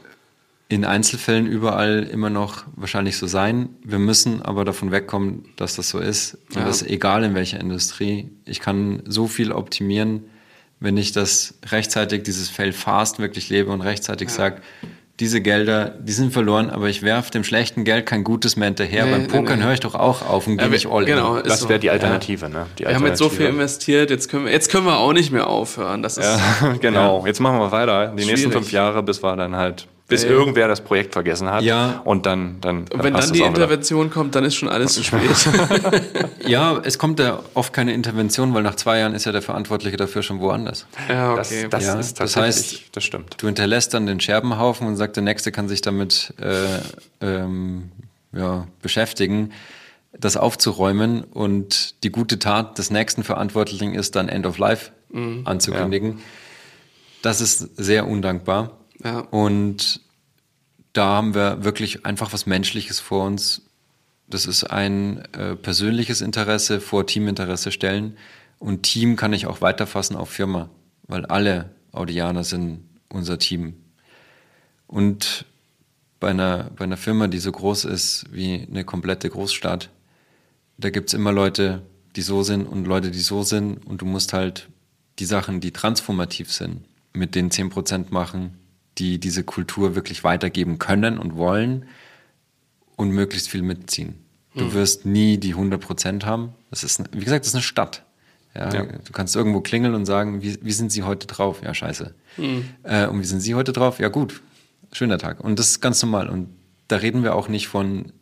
in Einzelfällen überall immer noch wahrscheinlich so sein. Wir müssen aber davon wegkommen, dass das so ist. Und ja. das ist egal in welcher Industrie. Ich kann so viel optimieren, wenn ich das rechtzeitig, dieses Fail fast wirklich lebe und rechtzeitig ja. sage, diese Gelder, die sind verloren, aber ich werfe dem schlechten Geld kein gutes mehr hinterher. Nee, Beim Pokern nee. höre ich doch auch auf und gehe nicht all in. Genau, das so. wäre die Alternative. Ja. Ne? Die wir haben jetzt so viel investiert, jetzt können wir, jetzt können wir auch nicht mehr aufhören. Das ist, ja, genau, jetzt machen wir weiter. Die Schwierig. nächsten fünf Jahre, bis wir dann halt bis äh, irgendwer das Projekt vergessen hat. Ja. Und dann, dann. Und wenn dann die Intervention wieder. kommt, dann ist schon alles zu spät. ja, es kommt ja oft keine Intervention, weil nach zwei Jahren ist ja der Verantwortliche dafür schon woanders. Ja, okay. Das, das ja, ist das heißt, das stimmt. Du hinterlässt dann den Scherbenhaufen und sagst, der Nächste kann sich damit äh, ähm, ja, beschäftigen das aufzuräumen und die gute Tat des nächsten Verantwortlichen ist dann End of Life mhm. anzukündigen. Ja. Das ist sehr undankbar. Ja. Und da haben wir wirklich einfach was Menschliches vor uns. Das ist ein äh, persönliches Interesse vor Teaminteresse stellen. Und Team kann ich auch weiterfassen auf Firma, weil alle Audianer sind unser Team. Und bei einer, bei einer Firma, die so groß ist wie eine komplette Großstadt, da gibt es immer Leute, die so sind und Leute, die so sind. Und du musst halt die Sachen, die transformativ sind, mit den 10% machen, die diese Kultur wirklich weitergeben können und wollen und möglichst viel mitziehen. Du mhm. wirst nie die 100 Prozent haben. Das ist, wie gesagt, das ist eine Stadt. Ja, ja. Du kannst irgendwo klingeln und sagen, wie, wie sind Sie heute drauf? Ja, scheiße. Mhm. Äh, und wie sind Sie heute drauf? Ja, gut. Schöner Tag. Und das ist ganz normal. Und da reden wir auch nicht von,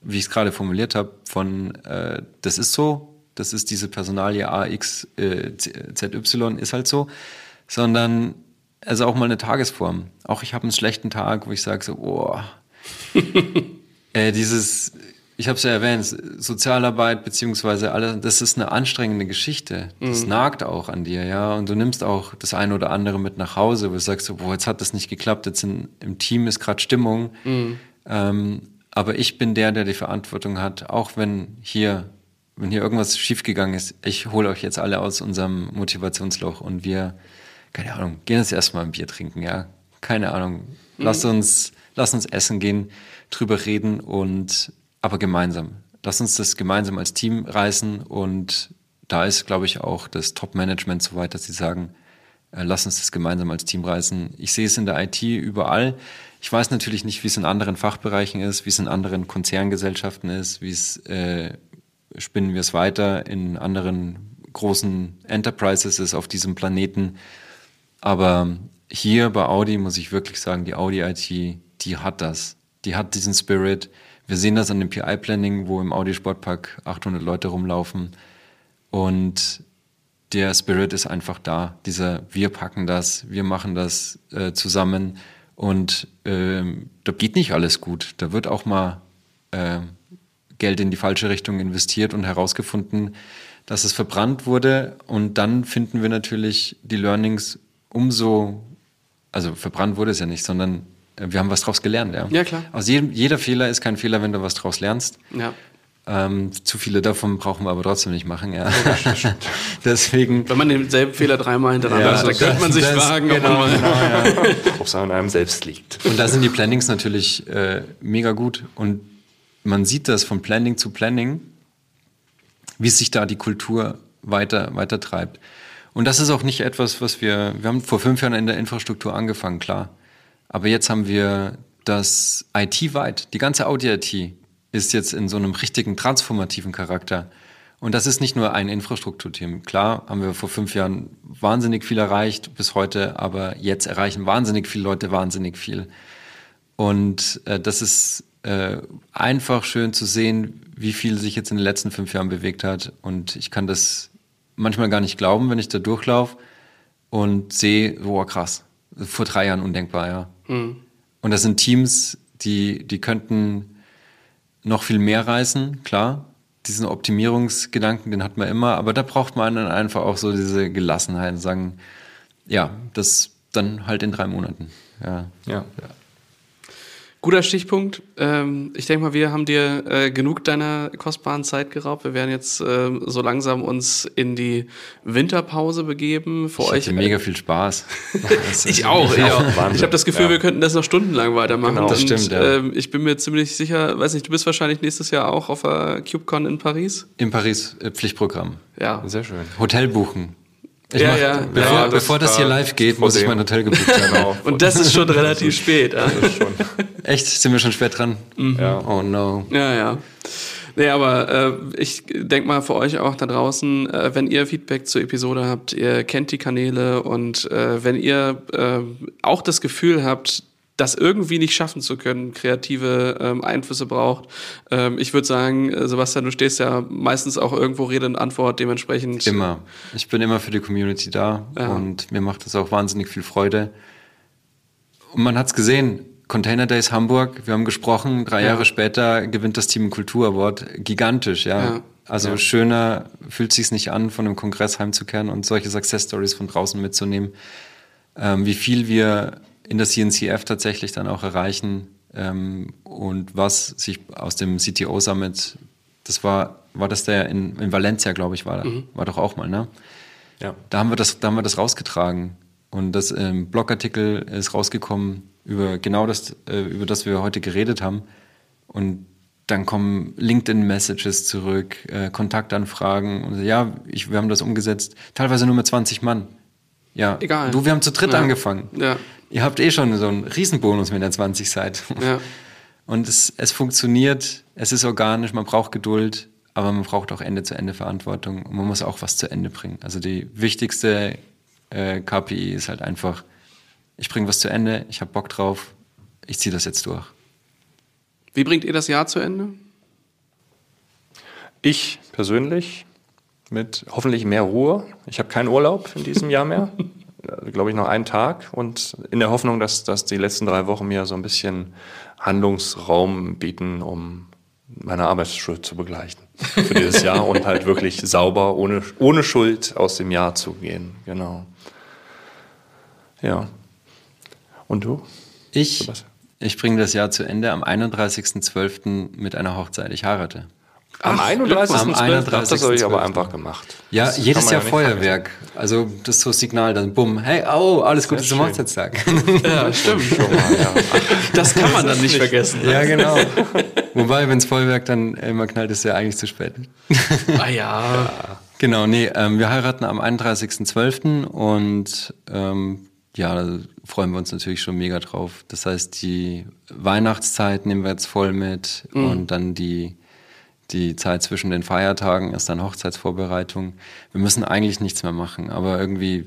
wie ich es gerade formuliert habe, von, äh, das ist so, das ist diese Personalie AX, äh, ZY, ist halt so, sondern also auch mal eine Tagesform. Auch ich habe einen schlechten Tag, wo ich sage so, oh, äh, dieses, ich habe es ja erwähnt, Sozialarbeit beziehungsweise alles, das ist eine anstrengende Geschichte. Das mhm. nagt auch an dir, ja. Und du nimmst auch das eine oder andere mit nach Hause, wo du sagst so, boah, jetzt hat das nicht geklappt, jetzt in, im Team ist gerade Stimmung. Mhm. Ähm, aber ich bin der, der die Verantwortung hat, auch wenn hier, wenn hier irgendwas schiefgegangen ist, ich hole euch jetzt alle aus unserem Motivationsloch und wir keine Ahnung, gehen jetzt erstmal ein Bier trinken, ja. Keine Ahnung. Mhm. Lass uns, lass uns essen gehen, drüber reden und aber gemeinsam. Lass uns das gemeinsam als Team reißen und da ist, glaube ich, auch das Top-Management so weit, dass sie sagen, äh, lass uns das gemeinsam als Team reißen. Ich sehe es in der IT überall. Ich weiß natürlich nicht, wie es in anderen Fachbereichen ist, wie es in anderen Konzerngesellschaften ist, wie es äh, spinnen wir es weiter in anderen großen Enterprises ist auf diesem Planeten. Aber hier bei Audi muss ich wirklich sagen, die Audi IT, die hat das. Die hat diesen Spirit. Wir sehen das an dem PI-Planning, wo im Audi Sportpark 800 Leute rumlaufen. Und der Spirit ist einfach da. Dieser, wir packen das, wir machen das äh, zusammen. Und äh, da geht nicht alles gut. Da wird auch mal äh, Geld in die falsche Richtung investiert und herausgefunden, dass es verbrannt wurde. Und dann finden wir natürlich die Learnings umso, also verbrannt wurde es ja nicht, sondern äh, wir haben was draus gelernt. Ja, ja klar. Aus jedem, jeder Fehler ist kein Fehler, wenn du was draus lernst. Ja. Ähm, zu viele davon brauchen wir aber trotzdem nicht machen, ja. Deswegen. Wenn man denselben Fehler dreimal hintereinander ja, hat, dann könnte man sich das, fragen, genau, genau, ja. ob es an einem selbst liegt. Und da sind die Plannings natürlich äh, mega gut. Und man sieht das von Planning zu Planning, wie sich da die Kultur weiter, weiter treibt. Und das ist auch nicht etwas, was wir, wir haben vor fünf Jahren in der Infrastruktur angefangen, klar. Aber jetzt haben wir dass IT-weit, die ganze Audi-IT ist jetzt in so einem richtigen transformativen Charakter. Und das ist nicht nur ein Infrastrukturteam. Klar, haben wir vor fünf Jahren wahnsinnig viel erreicht bis heute, aber jetzt erreichen wahnsinnig viele Leute wahnsinnig viel. Und äh, das ist äh, einfach schön zu sehen, wie viel sich jetzt in den letzten fünf Jahren bewegt hat. Und ich kann das manchmal gar nicht glauben, wenn ich da durchlaufe und sehe, boah, krass. Vor drei Jahren undenkbar, ja. Mhm. Und das sind Teams, die, die könnten noch viel mehr reißen, klar diesen Optimierungsgedanken, den hat man immer, aber da braucht man dann einfach auch so diese Gelassenheit und sagen, ja, das dann halt in drei Monaten. Ja. ja. ja. Guter Stichpunkt. Ähm, ich denke mal, wir haben dir äh, genug deiner kostbaren Zeit geraubt. Wir werden jetzt äh, so langsam uns in die Winterpause begeben. Für ich euch hatte mega viel Spaß. ich auch. Ich, auch. ich habe das Gefühl, ja. wir könnten das noch stundenlang weitermachen. Genau, das stimmt. Ja. Äh, ich bin mir ziemlich sicher, weiß nicht, du bist wahrscheinlich nächstes Jahr auch auf der CubeCon in Paris. In Paris äh, Pflichtprogramm. Ja, sehr schön. Hotel buchen. Ich ja, mach, ja. Bevor, ja, das, bevor das hier live geht, muss ich mein Hotel gebucht haben. Und das ist schon relativ spät. Ja. Echt? Sind wir schon spät dran? Mhm. Ja. Oh no. Ja, ja. Nee, aber äh, ich denke mal für euch auch da draußen, äh, wenn ihr Feedback zur Episode habt, ihr kennt die Kanäle und äh, wenn ihr äh, auch das Gefühl habt, das irgendwie nicht schaffen zu können, kreative ähm, Einflüsse braucht. Ähm, ich würde sagen, äh, Sebastian, du stehst ja meistens auch irgendwo Rede und Antwort dementsprechend. Immer. Ich bin immer für die Community da ja. und mir macht das auch wahnsinnig viel Freude. Und man hat es gesehen, Container Days Hamburg, wir haben gesprochen, drei ja. Jahre später gewinnt das Team Kultur Award gigantisch, ja. ja. Also ja. schöner fühlt sich's nicht an, von einem Kongress heimzukehren und solche Success Stories von draußen mitzunehmen. Ähm, wie viel wir in der CNCF tatsächlich dann auch erreichen ähm, und was sich aus dem CTO Summit, das war, war das der in, in Valencia, glaube ich, war, mhm. war doch auch mal, ne? Ja. Da haben wir das, da haben wir das rausgetragen und das ähm, Blogartikel ist rausgekommen über genau das, äh, über das wir heute geredet haben und dann kommen LinkedIn-Messages zurück, äh, Kontaktanfragen und ja, ich, wir haben das umgesetzt, teilweise nur mit 20 Mann. Ja, egal. Du, wir haben zu dritt ja. angefangen. Ja. Ihr habt eh schon so einen Riesenbonus mit der 20-Seite. Ja. Und es, es funktioniert, es ist organisch, man braucht Geduld, aber man braucht auch Ende-zu-Ende-Verantwortung und man muss auch was zu Ende bringen. Also die wichtigste äh, KPI ist halt einfach, ich bringe was zu Ende, ich habe Bock drauf, ich ziehe das jetzt durch. Wie bringt ihr das Jahr zu Ende? Ich persönlich mit hoffentlich mehr Ruhe. Ich habe keinen Urlaub in diesem Jahr mehr. glaube ich, noch einen Tag und in der Hoffnung, dass, dass die letzten drei Wochen mir so ein bisschen Handlungsraum bieten, um meine Arbeitsschuld zu begleichen für dieses Jahr und halt wirklich sauber, ohne, ohne Schuld aus dem Jahr zu gehen. Genau. Ja. Und du? Ich, ich bringe das Jahr zu Ende am 31.12. mit einer Hochzeit. Ich heirate. Am 31. Am 31. Das habe ich aber einfach gemacht. Ja, das jedes Jahr ja Feuerwerk. Vergessen. Also das ist so Signal dann, bumm, hey, oh, alles Gute zum Hochzeitstag. Ja, stimmt. Schon mal, ja. Das kann man dann nicht vergessen. Ja, genau. Wobei, wenn es Feuerwerk dann immer knallt, ist ja eigentlich zu spät. Ah ja. ja. Genau, nee, ähm, wir heiraten am 31.12. und ähm, ja, da freuen wir uns natürlich schon mega drauf. Das heißt, die Weihnachtszeit nehmen wir jetzt voll mit mhm. und dann die die Zeit zwischen den Feiertagen ist dann Hochzeitsvorbereitung. Wir müssen eigentlich nichts mehr machen, aber irgendwie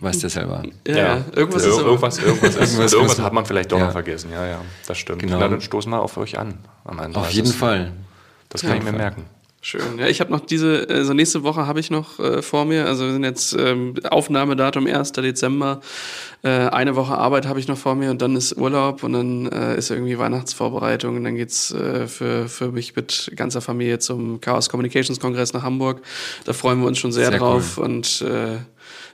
weißt du ja selber. Ja, ja. irgendwas, ist irgendwas, irgendwas, irgendwas, irgendwas hat man vielleicht doch ja. noch vergessen. Ja, ja, das stimmt. Genau. Na, dann stoßen wir auf euch an am Ende. Auf jeden Fall. Das kann ich mir merken. Schön. Ja, ich habe noch diese, also nächste Woche habe ich noch äh, vor mir. Also wir sind jetzt ähm, Aufnahmedatum 1. Dezember. Äh, eine Woche Arbeit habe ich noch vor mir und dann ist Urlaub und dann äh, ist irgendwie Weihnachtsvorbereitung und dann geht's äh, für, für mich mit ganzer Familie zum Chaos Communications Kongress nach Hamburg. Da freuen wir uns schon sehr, sehr drauf cool. und äh,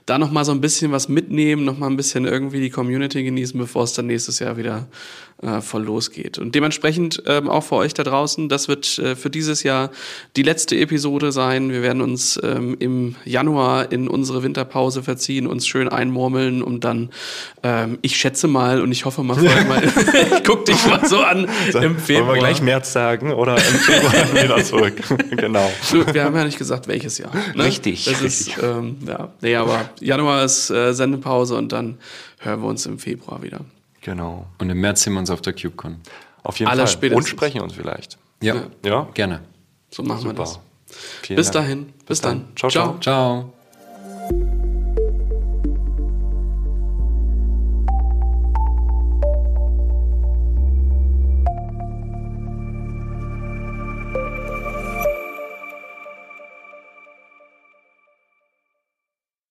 da noch mal so ein bisschen was mitnehmen, noch mal ein bisschen irgendwie die Community genießen, bevor es dann nächstes Jahr wieder äh, voll losgeht. Und dementsprechend ähm, auch für euch da draußen, das wird äh, für dieses Jahr die letzte Episode sein. Wir werden uns ähm, im Januar in unsere Winterpause verziehen, uns schön einmurmeln und dann, ähm, ich schätze mal und ich hoffe mal, mal ich guck dich mal so an im Februar. Wollen wir gleich März sagen oder im Februar wieder zurück? genau. Wir haben ja nicht gesagt, welches Jahr. Ne? Richtig. Das richtig. ist, ähm, ja. Nee, aber Januar ist äh, Sendepause und dann hören wir uns im Februar wieder. Genau. Und im März sehen wir uns auf der CubeCon. Auf jeden Aller Fall. spätestens. Und sprechen uns vielleicht. Ja, Ja? gerne. So machen wir Super. das. Vielen Bis Dank. dahin. Bis, dann. Ciao, ciao. Ciao.